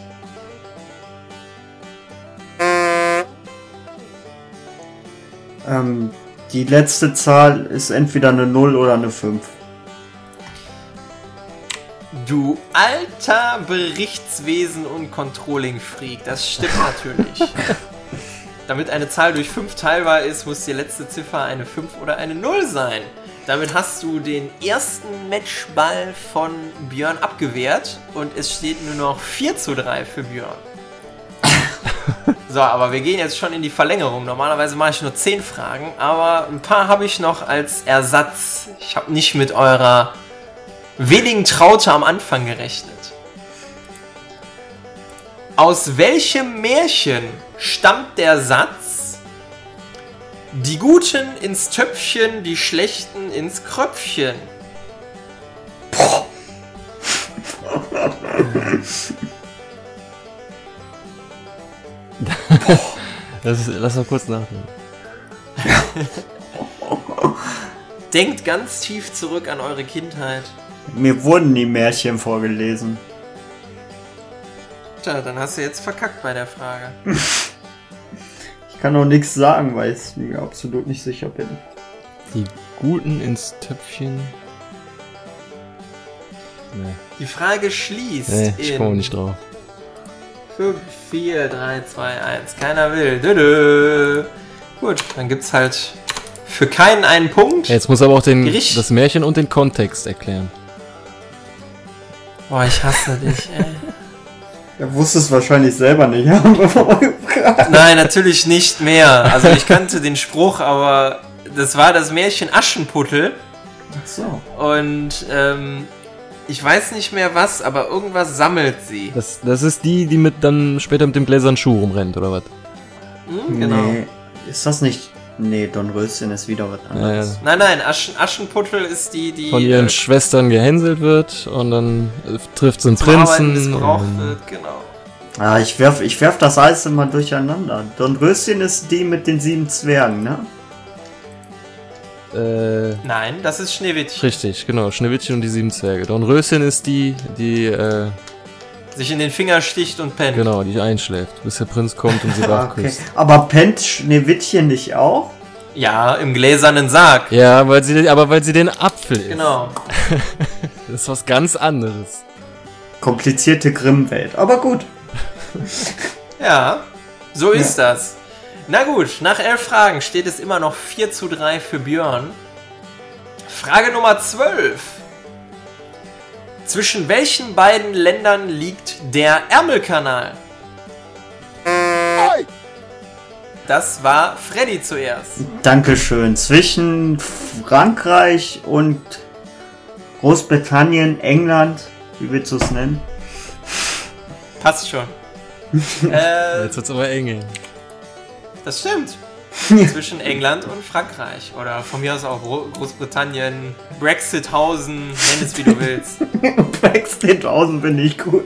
Ähm, die letzte Zahl ist entweder eine 0 oder eine 5. Du alter Berichtswesen und Controlling-Freak, das stimmt natürlich. Damit eine Zahl durch 5 teilbar ist, muss die letzte Ziffer eine 5 oder eine 0 sein. Damit hast du den ersten Matchball von Björn abgewehrt und es steht nur noch 4 zu 3 für Björn. so, aber wir gehen jetzt schon in die Verlängerung. Normalerweise mache ich nur 10 Fragen, aber ein paar habe ich noch als Ersatz. Ich habe nicht mit eurer wenigen Traute am Anfang gerechnet. Aus welchem Märchen stammt der Satz, die Guten ins Töpfchen, die Schlechten ins Kröpfchen? Das ist, lass mal kurz nachdenken. Denkt ganz tief zurück an eure Kindheit. Mir wurden die Märchen vorgelesen. Tja, dann hast du jetzt verkackt bei der Frage. Ich kann auch nichts sagen, weil ich mir absolut nicht sicher bin. Die Guten ins Töpfchen. Nee, Die Frage schließt nee ich komme nicht drauf. 5, 4, 3, 2, 1. Keiner will. Dödö. Gut, dann gibt's halt für keinen einen Punkt. Jetzt muss aber auch den, Gericht. das Märchen und den Kontext erklären. Boah, ich hasse dich, ey. Er wusste es wahrscheinlich selber nicht. haben wir gefragt. Nein, natürlich nicht mehr. Also ich kannte den Spruch, aber das war das Märchen Aschenputtel. Ach so. Und ähm, ich weiß nicht mehr was, aber irgendwas sammelt sie. Das, das ist die, die mit dann später mit dem gläsernen Schuh rumrennt, oder was? Hm, genau. Nee. Ist das nicht. Nee, Dornröschen ist wieder was Ja, ja. anderes. Nein, nein, Aschen, Aschenputtel ist die, die Von ihren äh, Schwestern gehänselt wird und dann äh, trifft sie einen Prinzen. missbraucht und- wird, genau. Ah, ich werf, ich werf das alles immer durcheinander. Dornröschen ist die mit den sieben Zwergen, ne? Äh, Nein, das ist Schneewittchen. richtig, genau. Schneewittchen und die sieben Zwerge. Dornröschen ist die, die, äh, Sich in den Finger sticht und pennt. genau, die einschläft, bis der Prinz kommt und sie wach okay. küsst. Aber pennt Schneewittchen nicht auch? Ja, im gläsernen Sarg. Ja, weil sie, aber weil sie den Apfel isst. Genau. Das ist was ganz anderes. Komplizierte Grimmwelt. Aber gut. Ja, so ist das. Na gut, nach elf Fragen steht es immer noch 4 zu 3 für Björn. Frage Nummer 12. Zwischen welchen beiden Ländern liegt der Ärmelkanal? Das war Freddy zuerst. Dankeschön. Zwischen Frankreich und Großbritannien, England, wie willst du es nennen? Passt schon. äh, Jetzt wird's aber eng. das stimmt. Zwischen England und Frankreich. Oder von mir aus auch Gro Großbritannien, Brexithausen, nenn es wie du willst. Außen bin ich gut.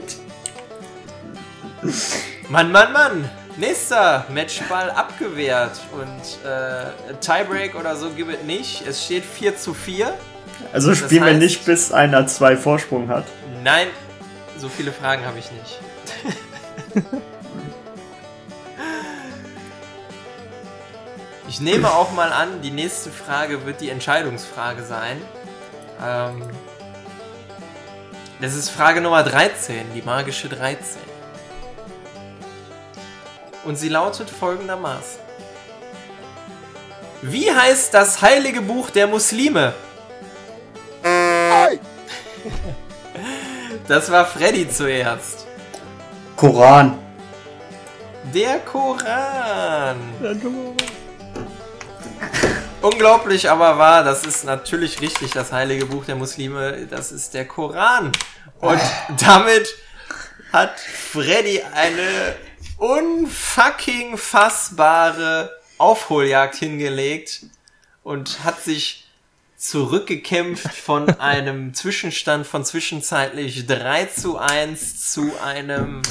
Mann, Mann, Mann. Nächster Matchball abgewehrt. Und äh, Tiebreak oder so gibt es nicht. Es steht 4 zu 4. Also spielen wir heißt- nicht, bis einer zwei Vorsprung hat. Nein, so viele Fragen habe ich nicht. Ich nehme auch mal an, die nächste Frage wird die Entscheidungsfrage sein. Ähm, das ist Frage Nummer 13, die magische 13. Und sie lautet folgendermaßen. Wie heißt das heilige Buch der Muslime? Das war Freddy zuerst. Koran. Der Koran. Unglaublich aber wahr, das ist natürlich richtig, das heilige Buch der Muslime, das ist der Koran. Und damit hat Freddy eine unfucking fassbare Aufholjagd hingelegt und hat sich zurückgekämpft von einem Zwischenstand von zwischenzeitlich 3 zu 1 zu einem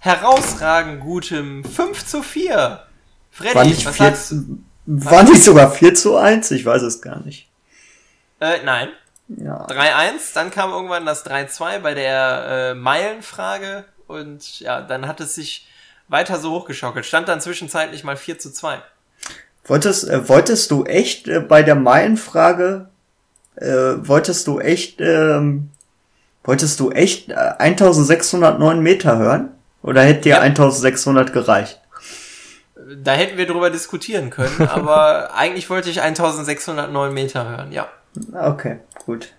herausragend gutem 5 zu 4. War Freddy, was vier, sagst du? War nicht sogar 4 zu 1? Ich weiß es gar nicht. Äh, nein. Ja. 3-1, dann kam irgendwann das 3-2 bei der äh, Meilenfrage und ja, dann hat es sich weiter so hochgeschaukelt. Stand dann zwischenzeitlich mal 4 zu 2. Wolltest, äh, wolltest du echt äh, bei der Meilenfrage, äh, wolltest du echt, ähm, wolltest du echt äh, 1609 Meter hören? Oder hätte dir Ja. 1600 gereicht? Da hätten wir drüber diskutieren können, aber eigentlich wollte ich 1609 Meter hören, ja. Okay, gut.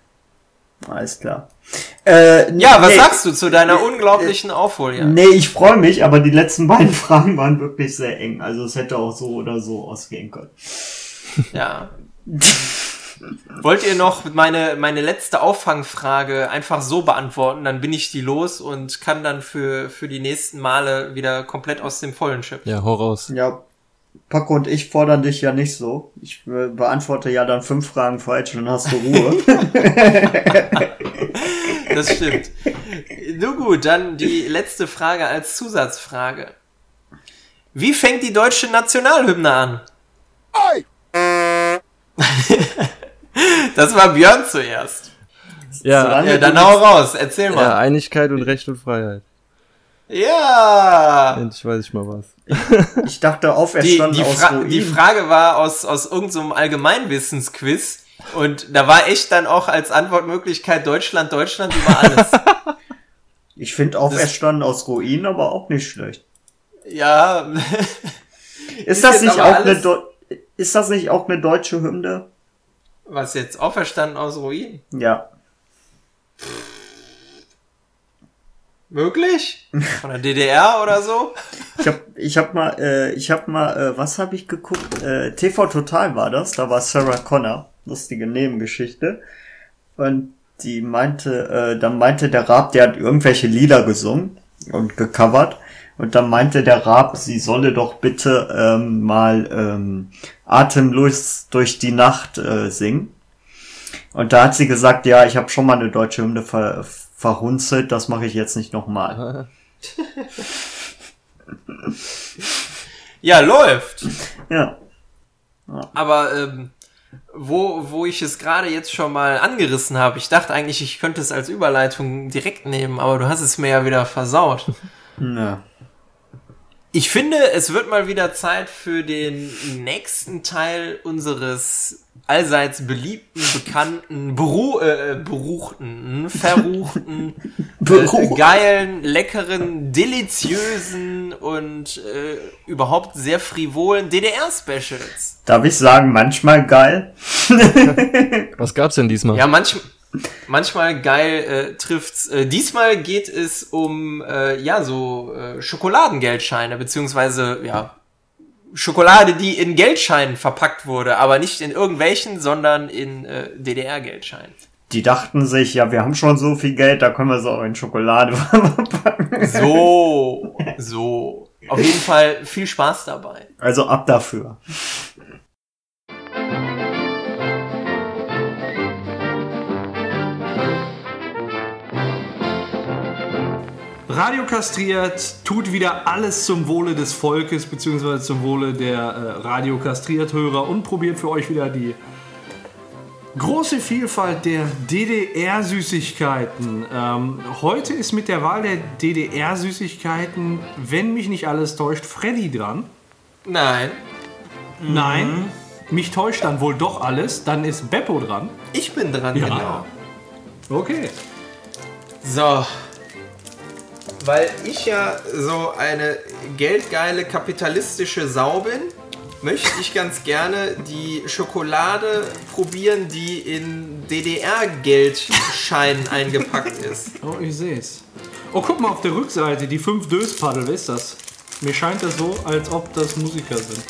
Alles klar. Äh, ja, was nee, sagst du zu deiner nee, unglaublichen äh, Aufholjagd? Nee, ich freue mich, aber die letzten beiden Fragen waren wirklich sehr eng. Also es hätte auch so oder so ausgehen können. Ja. Wollt ihr noch meine, meine letzte Auffangfrage einfach so beantworten? Dann bin ich die los und kann dann für, für die nächsten Male wieder komplett aus dem Vollen schöpfen. Ja, hau raus. Ja, Paco und ich fordern dich ja nicht so. Ich äh, beantworte ja dann fünf Fragen falsch und dann hast du Ruhe. das stimmt. Nur gut, dann die letzte Frage als Zusatzfrage. Wie fängt die deutsche Nationalhymne an? Ei. Das war Björn zuerst. Ja, ja dann hau raus, erzähl mal. Ja, Einigkeit und Recht und Freiheit. Ja! Endlich weiß ich mal was. Ich dachte auferstanden die, die, Fra aus die Frage war aus, aus irgendeinem so Allgemeinwissensquiz und da war echt dann auch als Antwortmöglichkeit Deutschland, Deutschland über alles. Ich finde auferstanden aus Ruinen aber auch nicht schlecht. Ja. ist, das nicht auch eine ist das nicht auch eine deutsche Hymne? Was jetzt auferstanden aus Ruinen? Ja. Möglich? Von der DDR oder so? Ich hab, ich hab mal, äh, ich hab mal, äh, was habe ich geguckt? Äh, TV Total war das. Da war Sarah Connor, lustige Nebengeschichte. Und die meinte, äh, dann meinte der Raab, der hat irgendwelche Lieder gesungen und gecovert. Und dann meinte der Raab, sie solle doch bitte ähm, mal ähm, atemlos durch die Nacht äh, singen. Und da hat sie gesagt, ja, ich habe schon mal eine deutsche Hymne ver verhunzelt, das mache ich jetzt nicht nochmal. ja, läuft. Ja. ja. Aber ähm, wo, wo ich es gerade jetzt schon mal angerissen habe, ich dachte eigentlich, ich könnte es als Überleitung direkt nehmen, aber du hast es mir ja wieder versaut. Ja. Ich finde, es wird mal wieder Zeit für den nächsten Teil unseres allseits beliebten, bekannten, beru äh, beruchten, verruchten, äh, geilen, leckeren, deliziösen und äh, überhaupt sehr frivolen DDR-Specials. Darf ich sagen, manchmal geil? Was gab's denn diesmal? Ja, manchmal. Manchmal geil äh, trifft's. Äh, diesmal geht es um äh, ja so äh, Schokoladengeldscheine beziehungsweise ja Schokolade, die in Geldscheinen verpackt wurde, aber nicht in irgendwelchen, sondern in äh, DDR-Geldscheinen. Die dachten sich, ja, wir haben schon so viel Geld, da können wir es auch in Schokolade verpacken. So, so. Auf jeden Fall viel Spaß dabei. Also ab dafür. Radio kastriert tut wieder alles zum Wohle des Volkes bzw. zum Wohle der äh, Radio kastriert Hörer und probiert für euch wieder die große Vielfalt der DDR-Süßigkeiten. Ähm, heute ist mit der Wahl der DDR-Süßigkeiten, wenn mich nicht alles täuscht, Freddy dran. Nein. Nein. Mhm. Mich täuscht dann wohl doch alles. Dann ist Beppo dran. Ich bin dran, ja. genau. Okay. So, weil ich ja so eine geldgeile kapitalistische Sau bin, möchte ich ganz gerne die Schokolade probieren, die in DDR-Geldscheinen eingepackt ist. Oh, ich sehe es. Oh, guck mal auf der Rückseite, die fünf Döspaddel, wer ist das? Mir scheint das so, als ob das Musiker sind.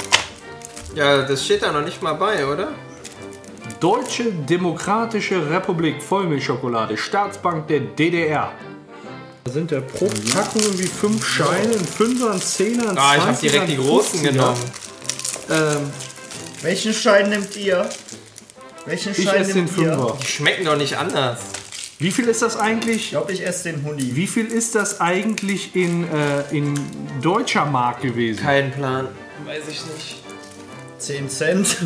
Ja, das steht da noch nicht mal bei, oder? Deutsche Demokratische Republik Vollmilchschokolade, Staatsbank der DDR. Da sind ja pro Packung irgendwie fünf Scheine, ein Fünfer, ein Zehner, ein Ah, ich habe direkt die großen genommen. Ähm, Welchen Schein nimmt ihr? Welchen ich Schein esse den Fünfer. Die schmecken doch nicht anders. Wie viel ist das eigentlich? Ich glaube, ich esse den Huni. Wie viel ist das eigentlich in, äh, in deutscher Mark gewesen? Kein Plan. Weiß ich nicht. 10 Cent.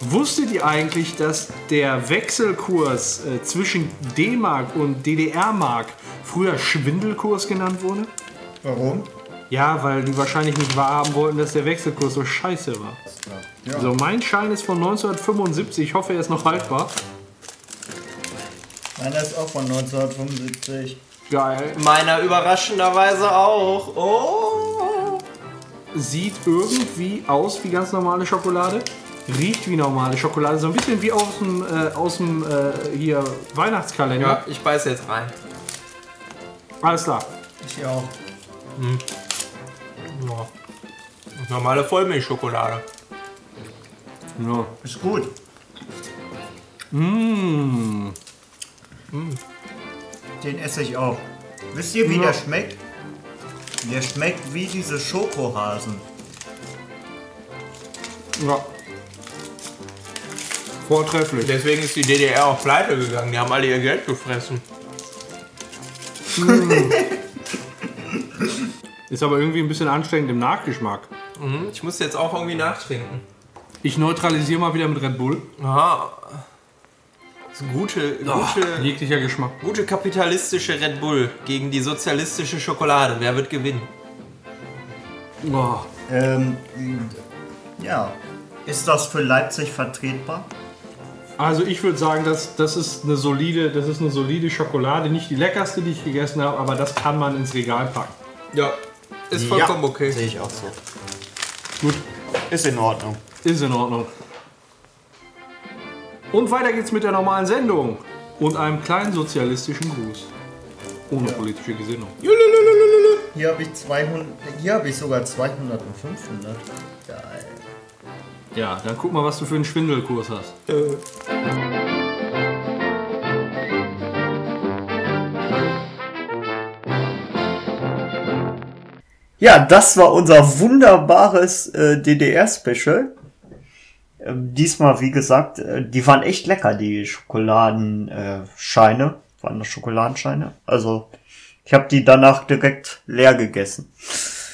Wusstet ihr eigentlich, dass der Wechselkurs äh, zwischen D-Mark und DDR-Mark früher Schwindelkurs genannt wurde? Warum? Ja, weil die wahrscheinlich nicht wahrhaben wollten, dass der Wechselkurs so scheiße war. Ja. So, mein Schein ist von 1975. Ich hoffe, er ist noch haltbar. Meiner ist auch von 1975. Geil. Meiner überraschenderweise auch. Oh. sieht irgendwie aus wie ganz normale Schokolade. Riecht wie normale Schokolade. So ein bisschen wie aus dem, äh, aus dem äh, hier Weihnachtskalender. Ja, ich beiße jetzt rein. Alles klar. Ich auch. Ja. Normale Vollmilchschokolade. Ja. Ist gut. Mmh. Den esse ich auch. Wisst ihr, wie Ja. der schmeckt? Der schmeckt wie diese Schokohasen. Ja. Vortrefflich. Deswegen ist die DDR auch pleite gegangen. Die haben alle ihr Geld gefressen. Ist aber irgendwie ein bisschen anstrengend im Nachgeschmack. Mhm, ich muss jetzt auch irgendwie nachtrinken. Ich neutralisiere mal wieder mit Red Bull. Aha. Das ist gute, gute, Jeglicher Geschmack. gute kapitalistische Red Bull gegen die sozialistische Schokolade. Wer wird gewinnen? Boah. Ähm, ja. Ist das für Leipzig vertretbar? Also ich würde sagen, das, das, ist eine solide, das ist eine solide Schokolade. Nicht die leckerste, die ich gegessen habe, aber das kann man ins Regal packen. Ja. Ist vollkommen ja, okay. Sehe ich auch so. Gut, Ist in Ordnung. ist in Ordnung. Und weiter geht's mit der normalen Sendung. Und einem kleinen sozialistischen Gruß. Ohne politische Gesinnung. Hier habe ich 200, hier habe ich sogar 200 und 500. Geil. Ja, dann guck mal, was du für einen Schwindelkurs hast. Ja, das war unser wunderbares äh, DDR-Special. Ähm, diesmal, wie gesagt, äh, die waren echt lecker, die Schokoladenscheine. Äh, Scheine. waren das Schokoladenscheine? Also, ich habe die danach direkt leer gegessen.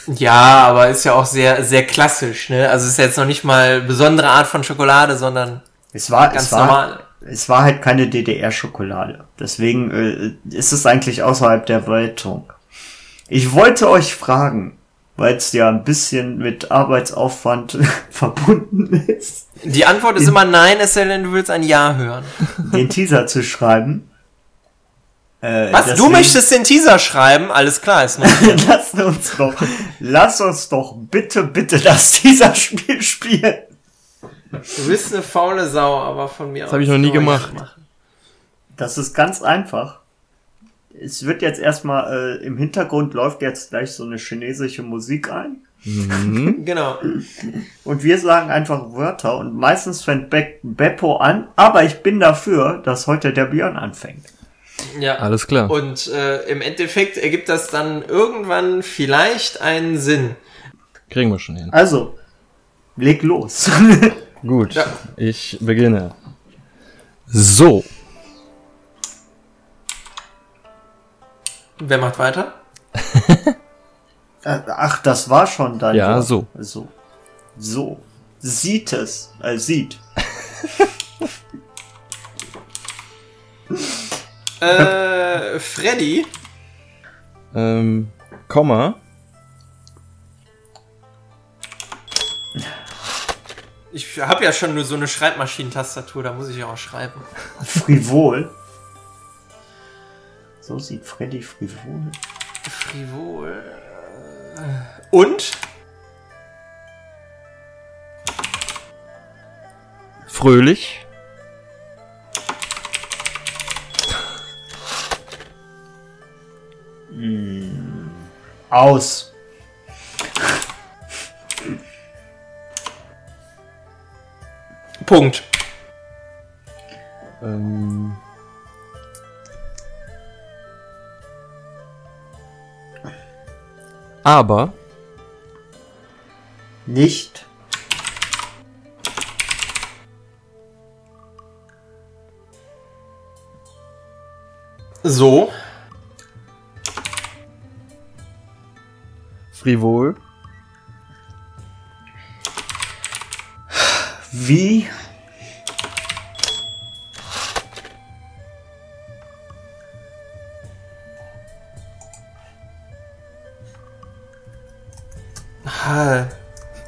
Ja, aber ist ja auch sehr, sehr klassisch, ne? Also ist jetzt noch nicht mal besondere Art von Schokolade, sondern Es war, ganz es war, normal. es war halt keine DDR-Schokolade. Deswegen äh, ist es eigentlich außerhalb der Wertung. Ich wollte euch fragen, weil es ja ein bisschen mit Arbeitsaufwand verbunden ist, Die Antwort ist immer nein, es sei denn, du willst ein Ja hören. den Teaser zu schreiben. Äh, Was? Du möchtest den Teaser schreiben? Alles klar, ist noch. Lass uns doch, lass uns doch bitte, bitte das Teaser-Spiel spielen. Du bist eine faule Sau, aber von mir Das hab ich noch nie gemacht. Das ist ganz einfach. Es wird jetzt erstmal, äh, im Hintergrund läuft jetzt gleich so eine chinesische Musik ein. Genau. Und wir sagen einfach Wörter und meistens fängt Be Beppo an, aber ich bin dafür, dass heute der Björn anfängt. Ja. Alles klar. Und äh, im Endeffekt ergibt das dann irgendwann vielleicht einen Sinn. Kriegen wir schon hin. Also, leg los. Gut, Ja. ich beginne. So, Wer macht weiter? Äh, Ach, das war schon dann. Ja, so. So. So. Sieht es. Äh, sieht. Äh, Freddy. ähm, Komma, Ich habe ja schon nur so eine Schreibmaschinentastatur, da muss ich ja auch schreiben. Frivol. So sieht Freddy frivol. Frivol. äh, Und? fröhlich, Aus. Punkt. ähm, aber, Nicht. So. Frivol, Wie.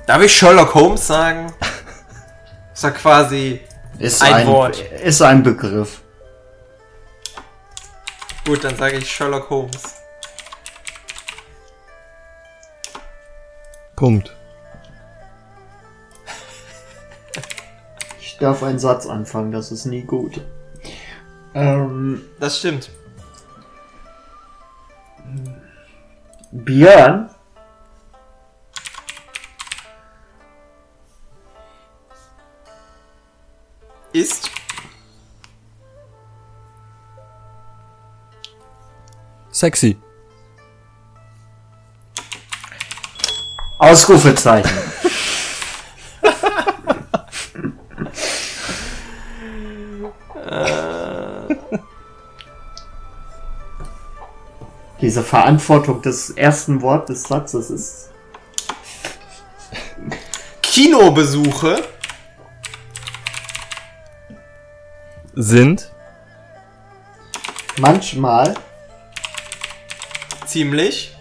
Darf ich Sherlock Holmes sagen? Ist ja quasi. Ist Ein ein, Wort. Ist ein Begriff. Gut, dann sage ich Sherlock Holmes. Punkt. Ich darf einen Satz anfangen, das ist nie gut. Ähm, das stimmt. Björn ist sexy. Ausrufezeichen. Diese Verantwortung des ersten Wortes des Satzes ist Kinobesuche Sind manchmal ziemlich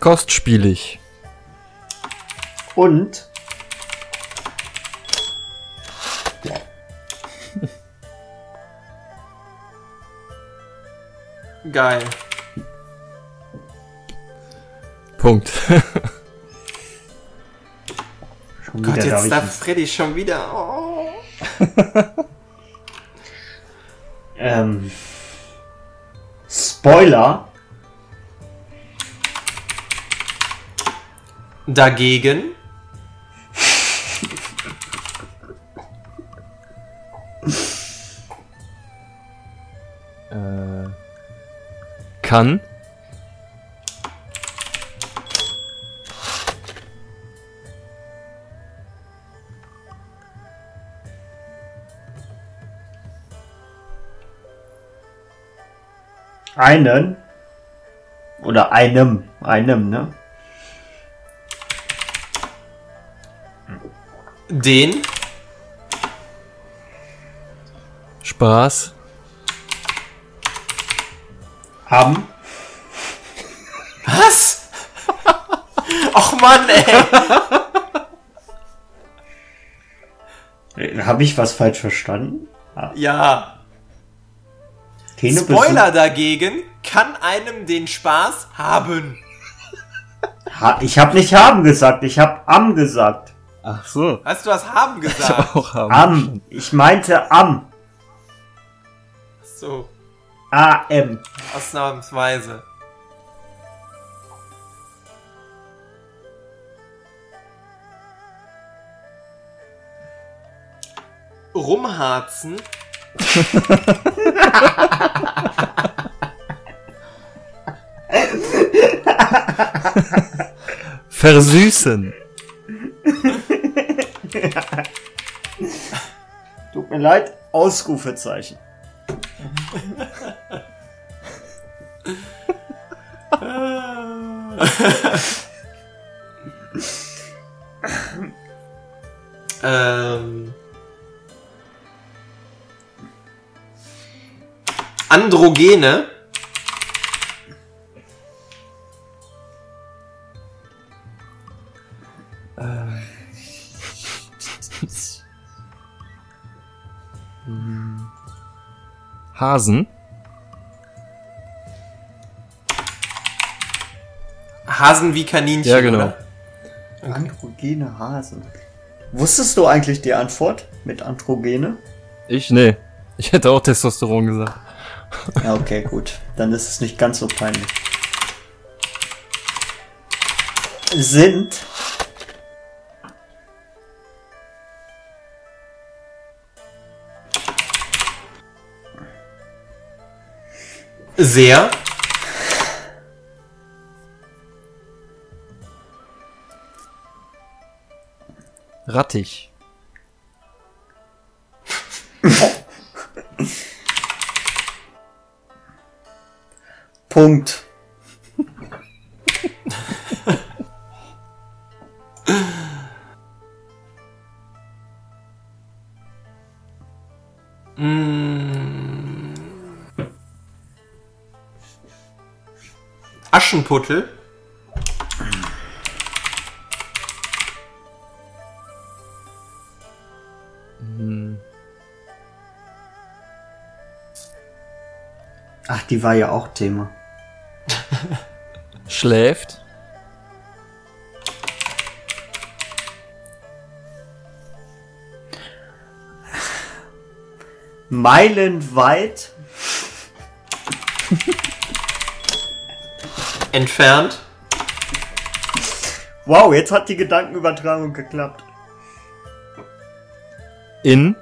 kostspielig. und geil. Punkt. schon Gott, wieder darf jetzt darf. Freddy schon wieder. Oh. ähm, Spoiler Dagegen äh, kann einen oder einem, einem, ne? Den Spaß Haben Was? Och Mann, ey. Habe ich was falsch verstanden? Ja. Keine Spoiler dagegen kann einem den Spaß haben. Ha ich habe nicht haben gesagt, ich habe am gesagt. Ach so. Hast du was haben gesagt? Auch haben. Am. Ich meinte am. So, A-M. ausnahmsweise. Rumharzen Versüßen. Tut mir leid, Ausrufezeichen. Ähm, Androgene. Hasen. Hasen wie Kaninchen. Ja, genau. Oder? Androgene Hasen. Wusstest du eigentlich die Antwort mit Androgene? Ich? Nee. Ich hätte auch Testosteron gesagt. Ja, okay, gut. Dann ist es nicht ganz so peinlich. Sind Sehr. Rattig. Punkt. Aschenputtel. Ach, die war ja auch Thema. Schläft. Meilenweit. Entfernt. Wow, jetzt hat die Gedankenübertragung geklappt. In.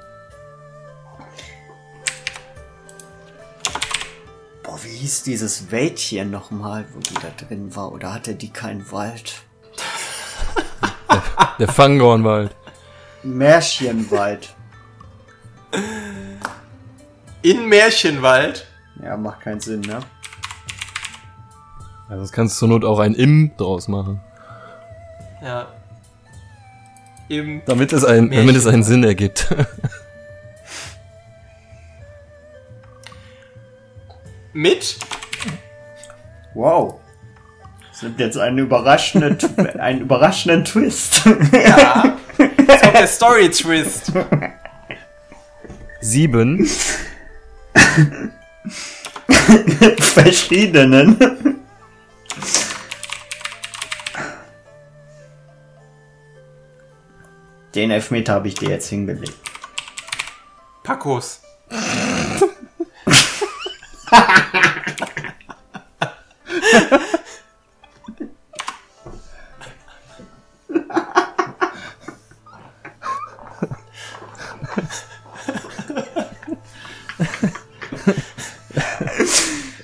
Boah, wie hieß dieses Wäldchen nochmal, wo die da drin war? Oder hatte die keinen Wald? Der Fangornwald. Märchenwald. In Märchenwald. Ja, macht keinen Sinn, ne? Ja, sonst kannst du zur Not auch ein Im draus machen. Ja. Im. Damit es, ein, damit es einen Sinn ergibt. Mit. Wow. Das nimmt jetzt einen überraschenden, einen überraschenden Twist. Ja. Jetzt kommt der Story-Twist. Sieben. Verschiedenen. Den Elfmeter habe ich dir jetzt hingelegt. Pacos.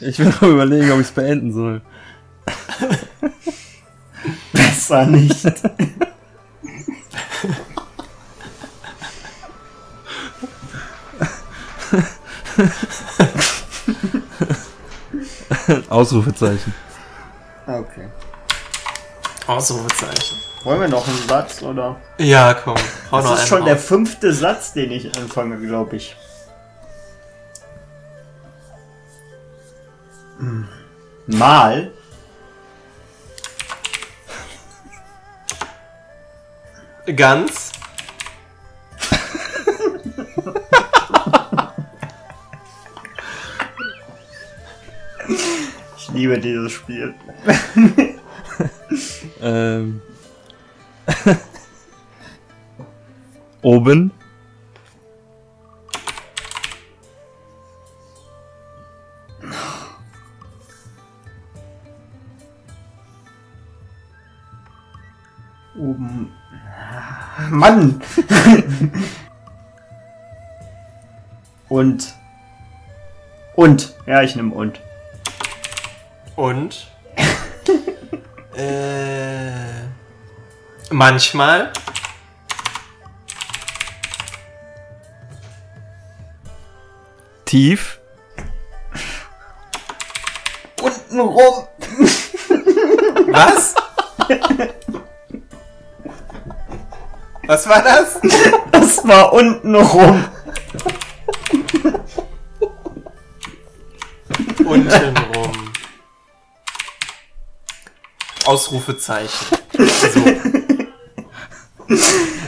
Ich will noch überlegen, ob ich es beenden soll. Besser nicht. Ausrufezeichen. Okay. Ausrufezeichen. Wollen wir noch einen Satz oder? Ja, komm. Hau noch Das ist einen schon der raus. fünfte Satz, den ich anfange, glaube ich. Hm. Mal. Ganz. Liebe dieses Spiel. Ähm. Oben. Oben. Mann! und. Und. Ja, ich nehme und. Und. äh. Manchmal. Tief. Unten rum! Was? Was war das? Das war unten rum. Ausrufezeichen. So.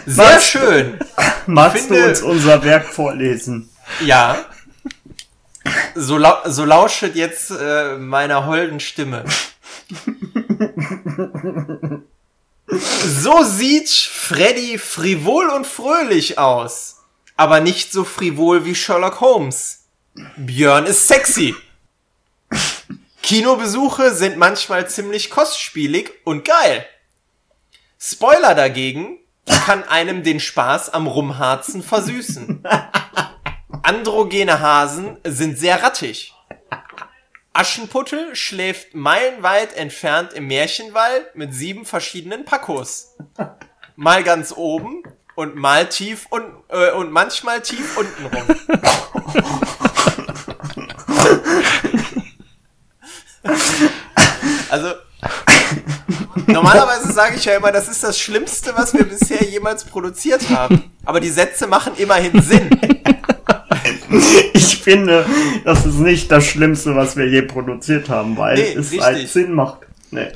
Sehr Was? schön. Magst Finde- du uns unser Werk vorlesen? Ja. So, lau so lauschet jetzt äh, meiner holden Stimme. So sieht Freddy frivol und fröhlich aus. Aber nicht so frivol wie Sherlock Holmes. Björn ist sexy. Kinobesuche sind manchmal ziemlich kostspielig und geil. Spoiler dagegen kann einem den Spaß am Rumharzen versüßen. Androgene Hasen sind sehr rattig. Aschenputtel schläft meilenweit entfernt im Märchenwald mit sieben verschiedenen Pacos. Mal ganz oben und mal tief und, äh, und manchmal tief unten rum. Also, normalerweise sage ich ja immer, das ist das Schlimmste, was wir bisher jemals produziert haben. Aber die Sätze machen immerhin Sinn. Ich finde, das ist nicht das Schlimmste, was wir je produziert haben, weil Nee, es richtig. halt Sinn macht. Nee.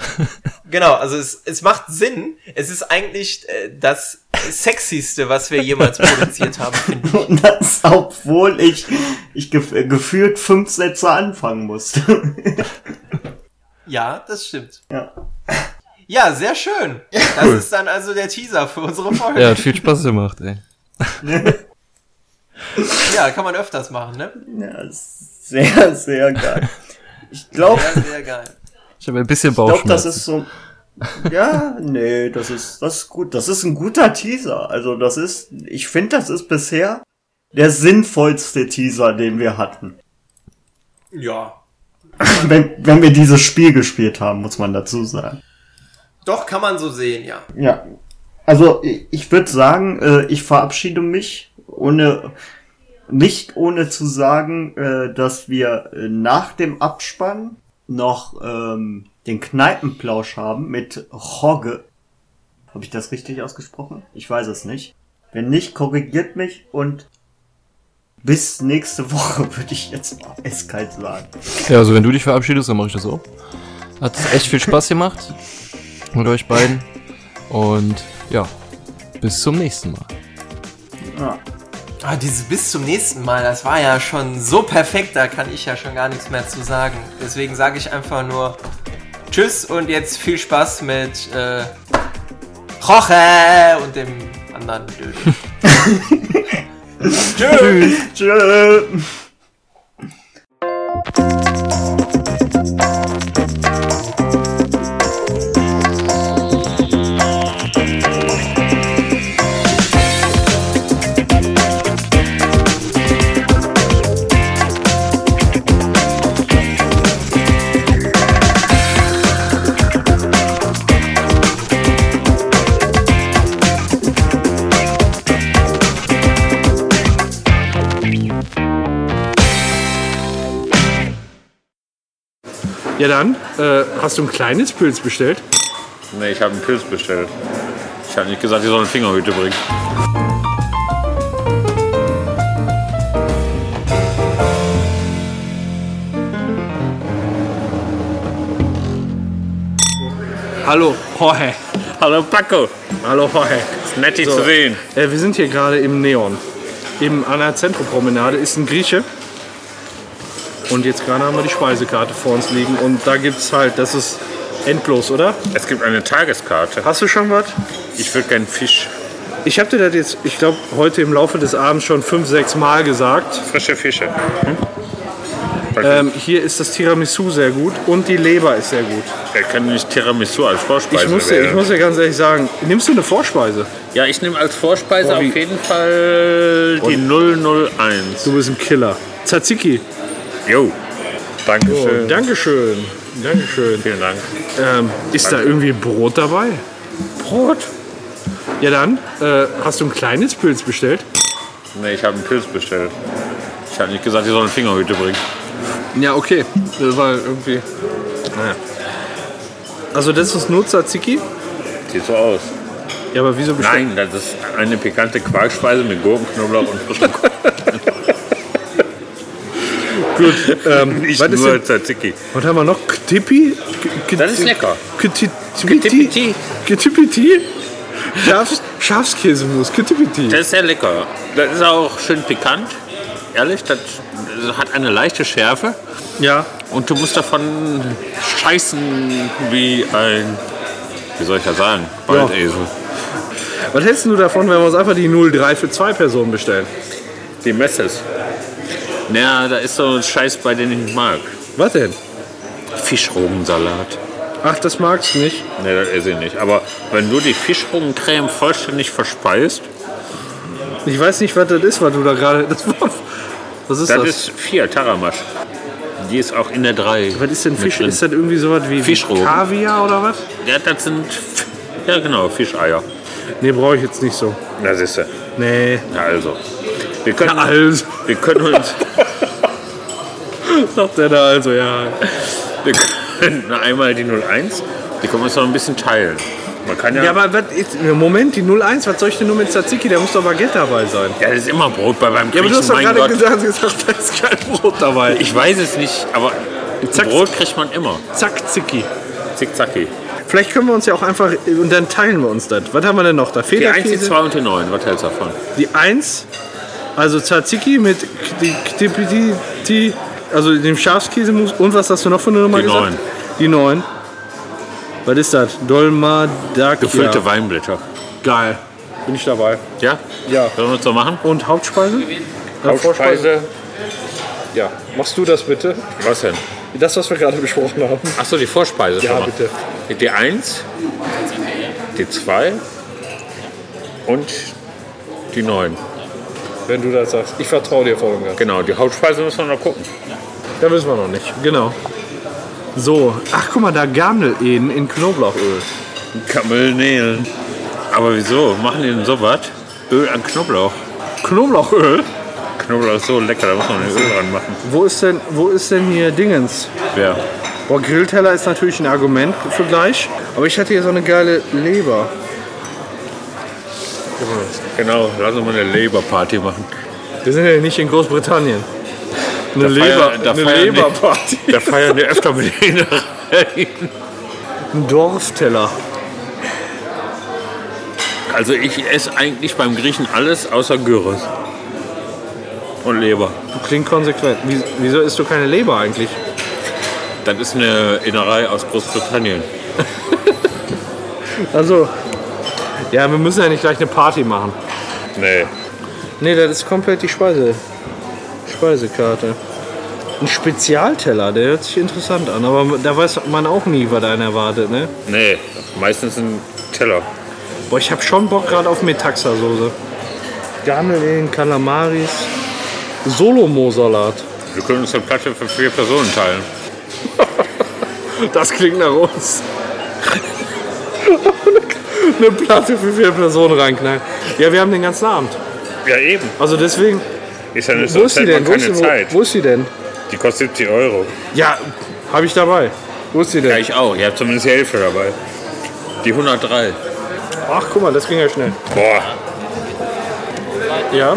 Genau, also es, es macht Sinn. Es ist eigentlich äh, das Sexyste, was wir jemals produziert haben, finde ich. Und das, obwohl ich, ich gef gefühlt fünf Sätze anfangen musste. Ja, das stimmt. ja. Ja, sehr schön. Das ist dann also der Teaser für unsere Folge. Ja, hat viel Spaß gemacht, ey. Ja, kann man öfters machen, ne? Ja, sehr, sehr geil. Ich glaube, Sehr, sehr geil. Ich habe ein bisschen ich glaube, das Bauchschmerzen. ist so. Ja, nee, das ist, das ist gut. Das ist ein guter Teaser. Also, das ist, ich finde, das ist bisher der sinnvollste Teaser, den wir hatten. Ja. Wenn, wenn wir dieses Spiel gespielt haben, muss man dazu sagen. Doch, kann man so sehen, ja. Ja. Also, ich, ich würde sagen, äh, ich verabschiede mich ohne, nicht ohne zu sagen, äh, dass wir äh, nach dem Abspann noch ähm, den Kneipenplausch haben mit Hogge. Habe ich das richtig ausgesprochen? Ich weiß es nicht. Wenn nicht, korrigiert mich und bis nächste Woche würde ich jetzt mal eiskalt sagen. Ja, also wenn du dich verabschiedest, dann mache ich das auch. Hat echt viel Spaß gemacht mit euch beiden. Und ja, bis zum nächsten Mal. Ja. Ah, dieses bis zum nächsten Mal, das war ja schon so perfekt, da kann ich ja schon gar nichts mehr zu sagen. Deswegen sage ich einfach nur Tschüss und jetzt viel Spaß mit äh, Jorge und dem anderen Dödel. Tschüss. Tschö. Ja dann, äh, hast du ein kleines Pilz bestellt? Nee, ich habe einen Pilz bestellt. Ich habe nicht gesagt, ich soll eine Fingerhüte bringen. Hallo, Jorge. Hallo Paco, Hallo, Jorge. nett dich So. zu sehen. Äh, wir sind hier gerade im Neon. Eben an der Zentropromenade ist ein Grieche. Und jetzt gerade haben wir die Speisekarte vor uns liegen. Und da gibt es halt, das ist endlos, oder? Es gibt eine Tageskarte. Hast du schon was? Ich würde gern Fisch, Ich habe dir das jetzt, ich glaube, heute im Laufe des Abends schon fünf, sechs Mal gesagt. frische Fische. Hm? Ähm, hier ist das Tiramisu sehr gut und die Leber ist sehr gut. Er kann nicht Tiramisu als Vorspeise Ich muss, dir, ich muss dir ganz ehrlich sagen, nimmst du eine Vorspeise? Ja, ich nehme als Vorspeise Boah, auf jeden Fall die 001. Du bist ein Killer. Tzatziki. Jo, Dankeschön. Dankeschön. Dankeschön. Vielen Dank. Ähm, ist da irgendwie Brot dabei? Brot? Ja dann, äh, hast du ein kleines Pilz bestellt? Nee, ich habe einen Pilz bestellt. Ich habe nicht gesagt, ich soll eine Fingerhüte bringen. Ja, okay. Das war irgendwie... Naja. Also das ist nur Tzatziki? Sieht so aus. Ja, aber wieso bestellt? Nein, das ist eine pikante Quarkspeise mit Gurken, Knoblauch und frischem Gut, ähm, Nicht was, ist nur Tzatziki. was haben wir noch? Ktipi? Das ist lecker. Ketipiti? Schafs, Schafskäsemus, Ketipiti. Das ist sehr lecker. Das ist auch schön pikant. Ehrlich, das hat eine leichte Schärfe. Ja, Und du musst davon scheißen wie ein, wie soll ich das sagen, Waldesel. was hältst du davon, wenn wir uns einfach die 03 für zwei Personen bestellen? Die Messes. Naja, da ist so ein Scheiß bei, den ich nicht mag. Was denn? Fischrogensalat. Ach, das magst du nicht? Ne, das esse ich nicht. Aber wenn du die Fischrogencreme vollständig verspeist, Ich weiß nicht, was das ist, was du da gerade. Das war, was ist das? das ist vier Taramasch. Die ist auch in der 3. was ist denn Fisch? drin. Ist das irgendwie sowas wie, Fischrogen. Kaviar oder was? Ja, das sind, ja genau, Fischeier. Nee, brauche ich jetzt nicht so. Ist ja. Nee. Na also. Wir können, Also, wir können uns, sagt er da also, ja. wir können einmal die 01, die können wir uns noch ein bisschen teilen. Man kann ja, Ja, aber was ist, Moment, die 01, was soll ich denn nur mit Tzatziki? Da muss doch Baguette dabei sein. ja, das ist immer Brot bei beim Ja, aber du Griechen, hast doch mein gerade Gott. gesagt, gesagt, da ist kein Brot dabei. Ich weiß es nicht, aber Zack. Brot kriegt man immer. Zack, Zicki. Zickzacki. Vielleicht können wir uns ja auch einfach, und dann teilen wir uns das. Was haben wir denn noch da? Die 1, die Federkäse? 2 und die 9, was hältst du davon? Die 1, also Tzatziki mit die, also dem Schafskäsemus. Und was hast du noch von der Nummer Die gesagt? 9. Die 9. Was ist das? Dolmadakia. Gefüllte Weinblätter. Geil. Bin ich dabei. Ja? Ja. Sollen wir das so machen? Und Hauptspeise? Äh, Hauptspeise. Ja, machst du das bitte? Was denn? Das, was wir gerade besprochen haben. Achso, die Vorspeise Ja, bitte. Die 1, die 2 und die 9. Wenn du das sagst. Ich vertraue dir voll und ganz. Genau, die Hauptspeise müssen wir noch gucken. Da wissen wir noch nicht. Genau. So, ach guck mal, da Garnelen in Knoblauchöl. Kamellnähen. Aber wieso? Machen die denn sowas? Öl an Knoblauch. Knoblauchöl? Knoblauch ist so lecker, da muss man Öl dran machen. Wo ist denn, wo ist denn hier Dingens? Wer? Boah, Grillteller ist natürlich ein Argument für gleich. Aber ich hatte hier so eine geile Leber. Genau, lass uns mal eine Leberparty machen. Wir sind ja nicht in Großbritannien. Eine, feiern- da. Da feiern die öfter mit denen rein. Ein Dorfteller. Also ich esse eigentlich beim Griechen alles außer Gyros. Und Leber. Du klingt konsequent. Wie- Wieso isst du keine Leber eigentlich? Das ist eine Innerei aus Großbritannien. Also, ja, wir müssen ja nicht gleich eine Party machen. Nee. Nee, das ist komplett die Speise, Speisekarte. Ein Spezialteller, der hört sich interessant an, aber da weiß man auch nie, was einen erwartet, ne? Nee, meistens ein Teller. Boah, ich hab schon Bock gerade auf Metaxa-Soße. Garnelen, Kalamaris, Solomo-Salat. Wir können uns eine Platte für vier Personen teilen. Das klingt nach uns. Eine Platte für vier Personen reinknallen. Ja, wir haben den ganzen Abend. Ja, eben. Also deswegen, Ist ja nicht wo ist die denn? Wo ist, wo, wo ist die denn? Die kostet 70 Euro. Ja, habe ich dabei. Wo ist die denn? Ja, ich auch. Ihr habt zumindest die Hälfte dabei. Die 103. Ach, guck mal, das ging ja schnell. Boah, Ja.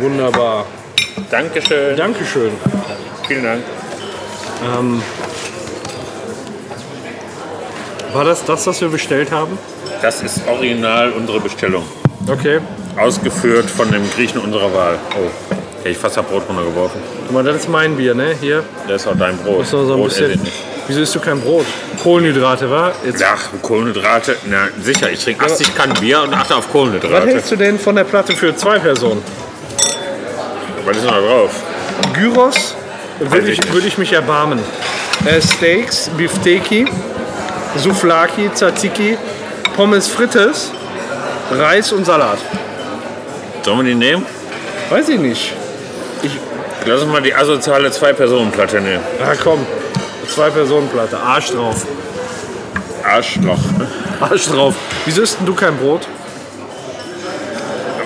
Wunderbar. Dankeschön. Dankeschön. Vielen Dank. War das das, was wir bestellt haben? Das ist original unsere Bestellung. Okay. Ausgeführt von dem Griechen unserer Wahl. Oh, hätte ich fast das Brot runtergeworfen. Guck mal, das ist mein Bier, ne? Hier. Das ist auch dein Brot. Ist noch so ein Brot bisschen. ich nicht. Wieso isst du kein Brot? Kohlenhydrate, wa? Jetzt, Ach, Kohlenhydrate. Na, sicher. Ich trinke 80 Kannen Bier und achte auf was Kohlenhydrate. hältst du denn von der Platte für zwei Personen? Was ist denn da drauf? Gyros würde ich würde ich mich erbarmen. Äh, Steaks, Bifteki, Souflaki, Tzatziki, Pommes frites, Reis und Salat. Sollen wir die nehmen? Weiß ich nicht. Lass uns mal die asoziale Zwei-Personen-Platte nehmen. Ah komm, zwei Personen Platte, Arsch drauf. Arschloch. Arsch drauf. Wieso isst denn du kein Brot?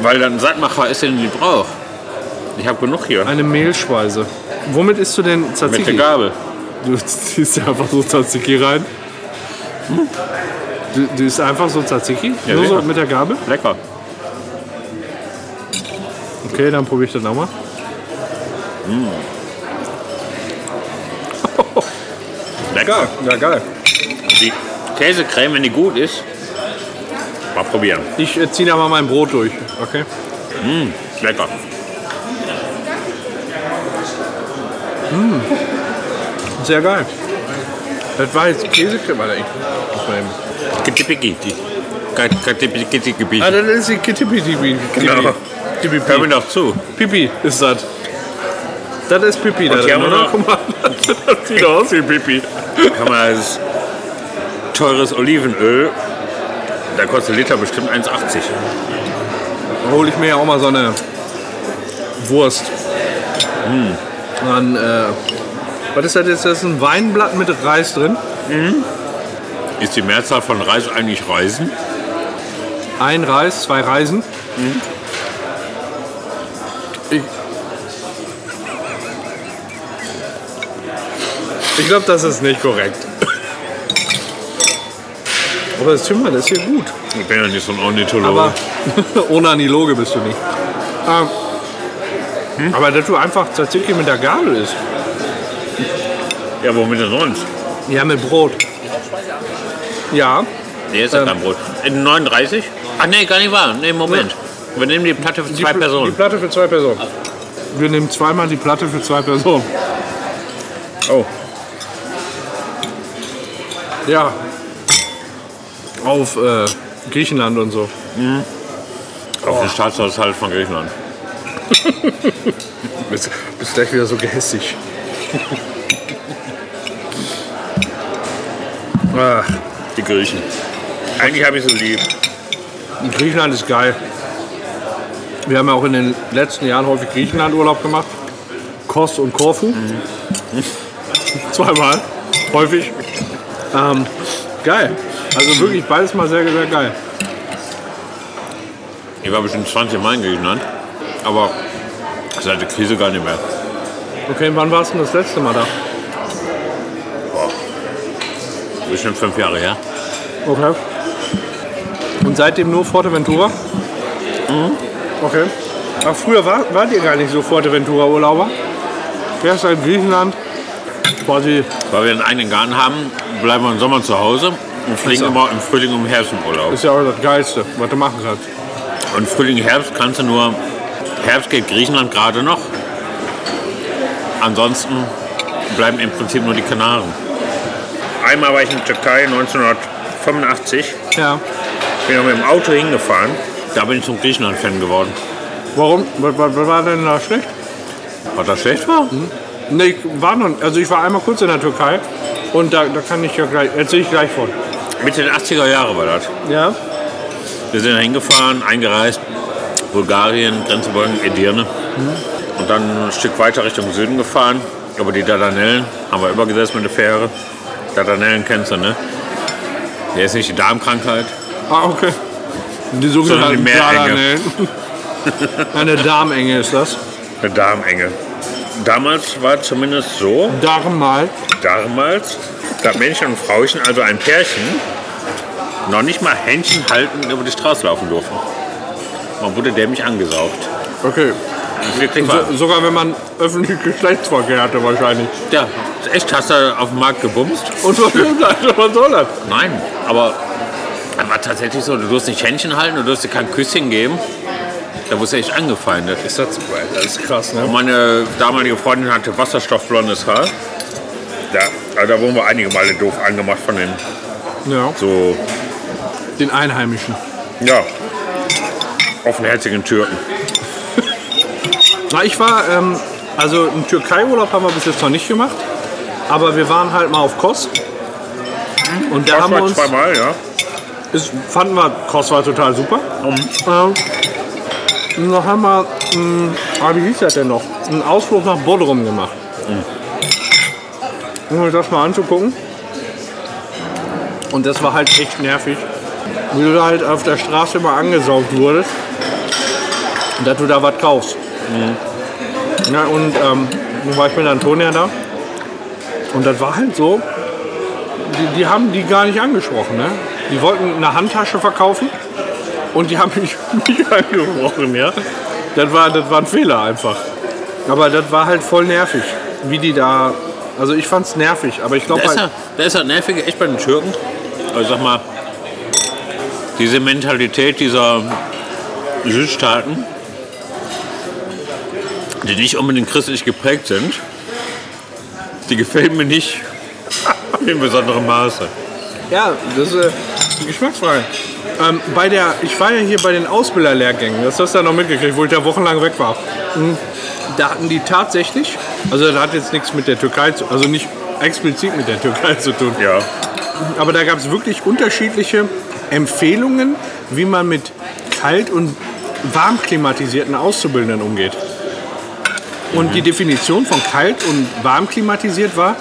Weil dann Sattmacher ist, den die braucht. Ich habe genug hier. Eine Mehlspeise. Womit isst du denn Mit Tzatziki? der Gabel. Du ziehst ja einfach so Tzatziki rein. Du, du isst einfach so Tzatziki? Ja, Nur so mit der Gabel? Lecker. Okay, dann probiere ich das nochmal. Lecker. Ja, geil. Die Käsecreme, wenn die gut ist, mal probieren. Ich äh, ziehe da mal mein Brot durch. Okay. Lecker. Sehr geil. Das war jetzt Käsecreme. Warte, eben. Kitipikiti. Kitipikiti. Ah, das ist die Kittipipi. Genau. Hör mir doch zu. Pipi ist das. Das ist Pipi Und hier haben wir noch- Guck mal, das sieht aus wie Pipi. Man als teures Olivenöl, da kostet Liter bestimmt 1,80. Da hole ich mir ja auch mal so eine Wurst. Dann, äh, was ist das jetzt? Das ist ein Weinblatt mit Reis drin. Ist die Mehrzahl von Reis eigentlich Reisen? Ein Reis, zwei Reisen. Ich, ich glaube, das ist nicht korrekt. Aber das mal, das ist hier gut. Ich bin ja nicht so ein Ornithologe. Aber ohne Aniloge bist du nicht. Ähm, Aber dass du einfach Tzatziki mit der Gabel isst. ja, womit denn sonst? Ja, mit Brot. Ja, Nee, ist ja Ähm. kein Brot. Äh, 39? Ach nee, gar nicht wahr. Nee, Moment. Wir nehmen die Platte für zwei Pl- Die Personen. Platte für zwei Personen. Wir nehmen zweimal die Platte für zwei Personen. Oh. Ja. Auf äh, Griechenland und so. Auf den Staatshaushalt von Griechenland. Bist, bist gleich wieder so gehässig. Ach, Die Griechen. Eigentlich habe ich so lieb. Griechenland ist geil. Wir haben ja auch in den letzten Jahren häufig Griechenland-Urlaub gemacht. Kos und Korfu. Zweimal. Häufig. Ähm, geil. Also wirklich beides mal sehr, sehr geil. Ich war bestimmt 20 Mal in Griechenland. Aber seit der Krise gar nicht mehr. Okay, wann warst du denn das letzte Mal da? Bestimmt fünf Jahre her. Okay. Und seitdem nur Forteventura? Okay. Aber früher war, wart ihr gar nicht so Forteventura-Urlauber? Erst in Griechenland. Quasi. Weil wir einen eigenen Garten haben, bleiben wir im Sommer zu Hause und fliegen immer im Frühling und im Herbst im Urlaub. Ist ja auch das Geilste, was du machen kannst. Und Frühling, Herbst kannst du nur. Herbst geht Griechenland gerade noch. Ansonsten bleiben im Prinzip nur die Kanaren. Einmal war ich in der Türkei 1985. Ja. Bin mit dem Auto hingefahren. Da bin ich zum Griechenland-Fan geworden. Warum? Was, was, was war denn da schlecht? Was das schlecht war? Nee, ich war noch, also ich war einmal kurz in der Türkei und da, da kann ich ja gleich, erzähle ich gleich von. Mitte der 80er Jahre war das. Ja? Wir sind da hingefahren, eingereist, Bulgarien, Grenze Edirne. Und dann ein Stück weiter Richtung Süden gefahren, über die Dardanellen, haben wir übergesetzt mit der Fähre. Dardanellen kennst du, ne? Der ist nicht die Darmkrankheit. Ah, okay. Die sogenannten die. Dardanellen. Eine Darmenge ist das. Eine Darmenge. Damals war zumindest so, Darmal. damals, dass Männchen und Frauchen, also ein Pärchen, noch nicht mal Händchen halten über die Straße laufen durften. Man wurde dämlich angesaugt. Okay. Wirklich wahr. So, sogar wenn man öffentlich Geschlechtsverkehr hatte wahrscheinlich. Ja, echt, hast du auf dem Markt gebumst? Und was soll das? Was soll das? Nein, aber es war tatsächlich so, du durfst nicht Händchen halten, du durfst dir kein Küsschen geben. Da wurdest du echt angefeindet. Ist das, das ist krass, ne? Und meine damalige Freundin hatte wasserstoffblondes Haar. Ja, also da wurden wir einige Male doof angemacht von den Ja. so, Den Einheimischen. ja, offenherzigen Türken. Na, ich war, ähm, also einen Türkei-Urlaub haben wir bis jetzt noch nicht gemacht. Aber wir waren halt mal auf Kos. Und da haben wir uns, zweimal, ja. ist, fanden wir, Kos war total super. Ähm, und dann haben wir, mh, ah, wie hieß das denn noch? Einen Ausflug nach Bodrum gemacht. Um mir das mal anzugucken. Und das war halt echt nervig. Wie du da halt auf der Straße immer angesaugt wurdest. Und dass du da was kaufst. Ja, und ähm, nun war ich mit Antonia da. Und das war halt so, die, die haben die gar nicht angesprochen. Ne? Die wollten eine Handtasche verkaufen und die haben mich nicht angesprochen. Ja? Das, war, das war ein Fehler einfach. Aber das war halt voll nervig, wie die da. Also ich fand's nervig, aber ich glaube Da ist, halt. da ist ja nervig echt bei den Türken. Also sag mal, diese Mentalität dieser Südstaaten, die nicht unbedingt christlich geprägt sind, die gefällt mir nicht in besonderem Maße. Ja, das ist äh, eine Geschmacksfrage. Ähm, bei der, ich war ja hier bei den Ausbilderlehrgängen, das hast du ja noch mitgekriegt, wo ich ja wochenlang weg war. Mhm. Da hatten die tatsächlich, also das hat jetzt nichts mit der Türkei zu, also nicht explizit mit der Türkei zu tun, Ja. aber da gab es wirklich unterschiedliche Empfehlungen, wie man mit kalt- und warm klimatisierten Auszubildenden umgeht. Und die Definition von kalt und warm klimatisiert war,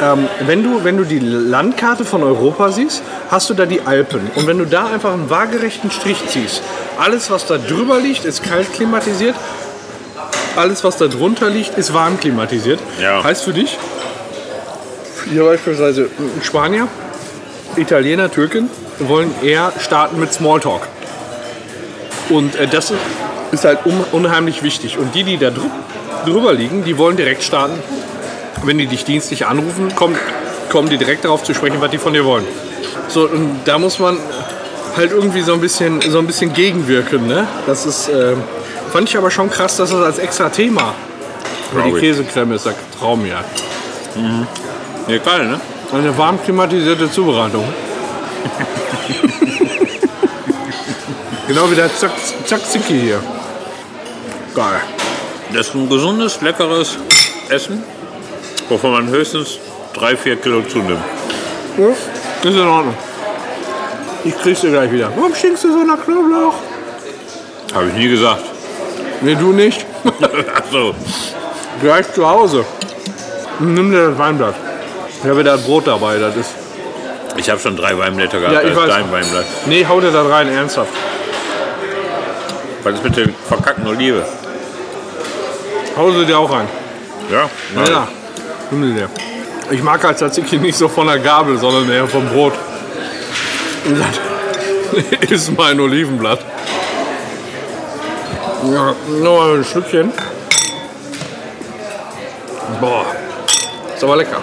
ähm, wenn, du, wenn du die Landkarte von Europa siehst, hast du da die Alpen. Und wenn du da einfach einen waagerechten Strich ziehst, alles, was da drüber liegt, ist kalt klimatisiert. Alles, was da drunter liegt, ist warm klimatisiert. Ja. Heißt für dich, hier beispielsweise ein Spanier, Italiener, Türken wollen eher starten mit Smalltalk. Und äh, das ist halt un unheimlich wichtig. Und die, die da drüber liegen, die wollen direkt starten. Wenn die dich dienstlich anrufen, kommen, kommen die direkt darauf zu sprechen, was die von dir wollen. So, und da muss man halt irgendwie so ein bisschen, so ein bisschen gegenwirken. Ne? Das ist, äh, fand ich aber schon krass, dass das als extra Thema für die. Käsecreme ist. Traum, ja. Ja, geil, ne? Eine warm klimatisierte Zubereitung. Genau wie der Zack- Tzatziki hier. Geil. Das ist ein gesundes, leckeres Essen, wovon man höchstens 3, 4 Kilo zunimmt. Ja, ist in Ordnung. Ich krieg's dir gleich wieder. Warum stinkst du so nach Knoblauch? Habe ich nie gesagt. Nee, du nicht. Achso. Gleich zu Hause. Nimm dir das Weinblatt. Ich habe da Brot dabei, das ist. Ich habe schon drei Weinblätter gehabt, Ja, ich als weiß. dein Weinblatt. Nee, hau dir das rein, ernsthaft. Was ist mit der verkackten Olive? Hau sie dir auch rein. Ja? Ja, ja. Nimm sie dir. Ich mag halt Tzatziki nicht so von der Gabel, sondern eher vom Brot. Und das ist mein Olivenblatt. Ja, mal ein Stückchen. Boah, ist aber lecker.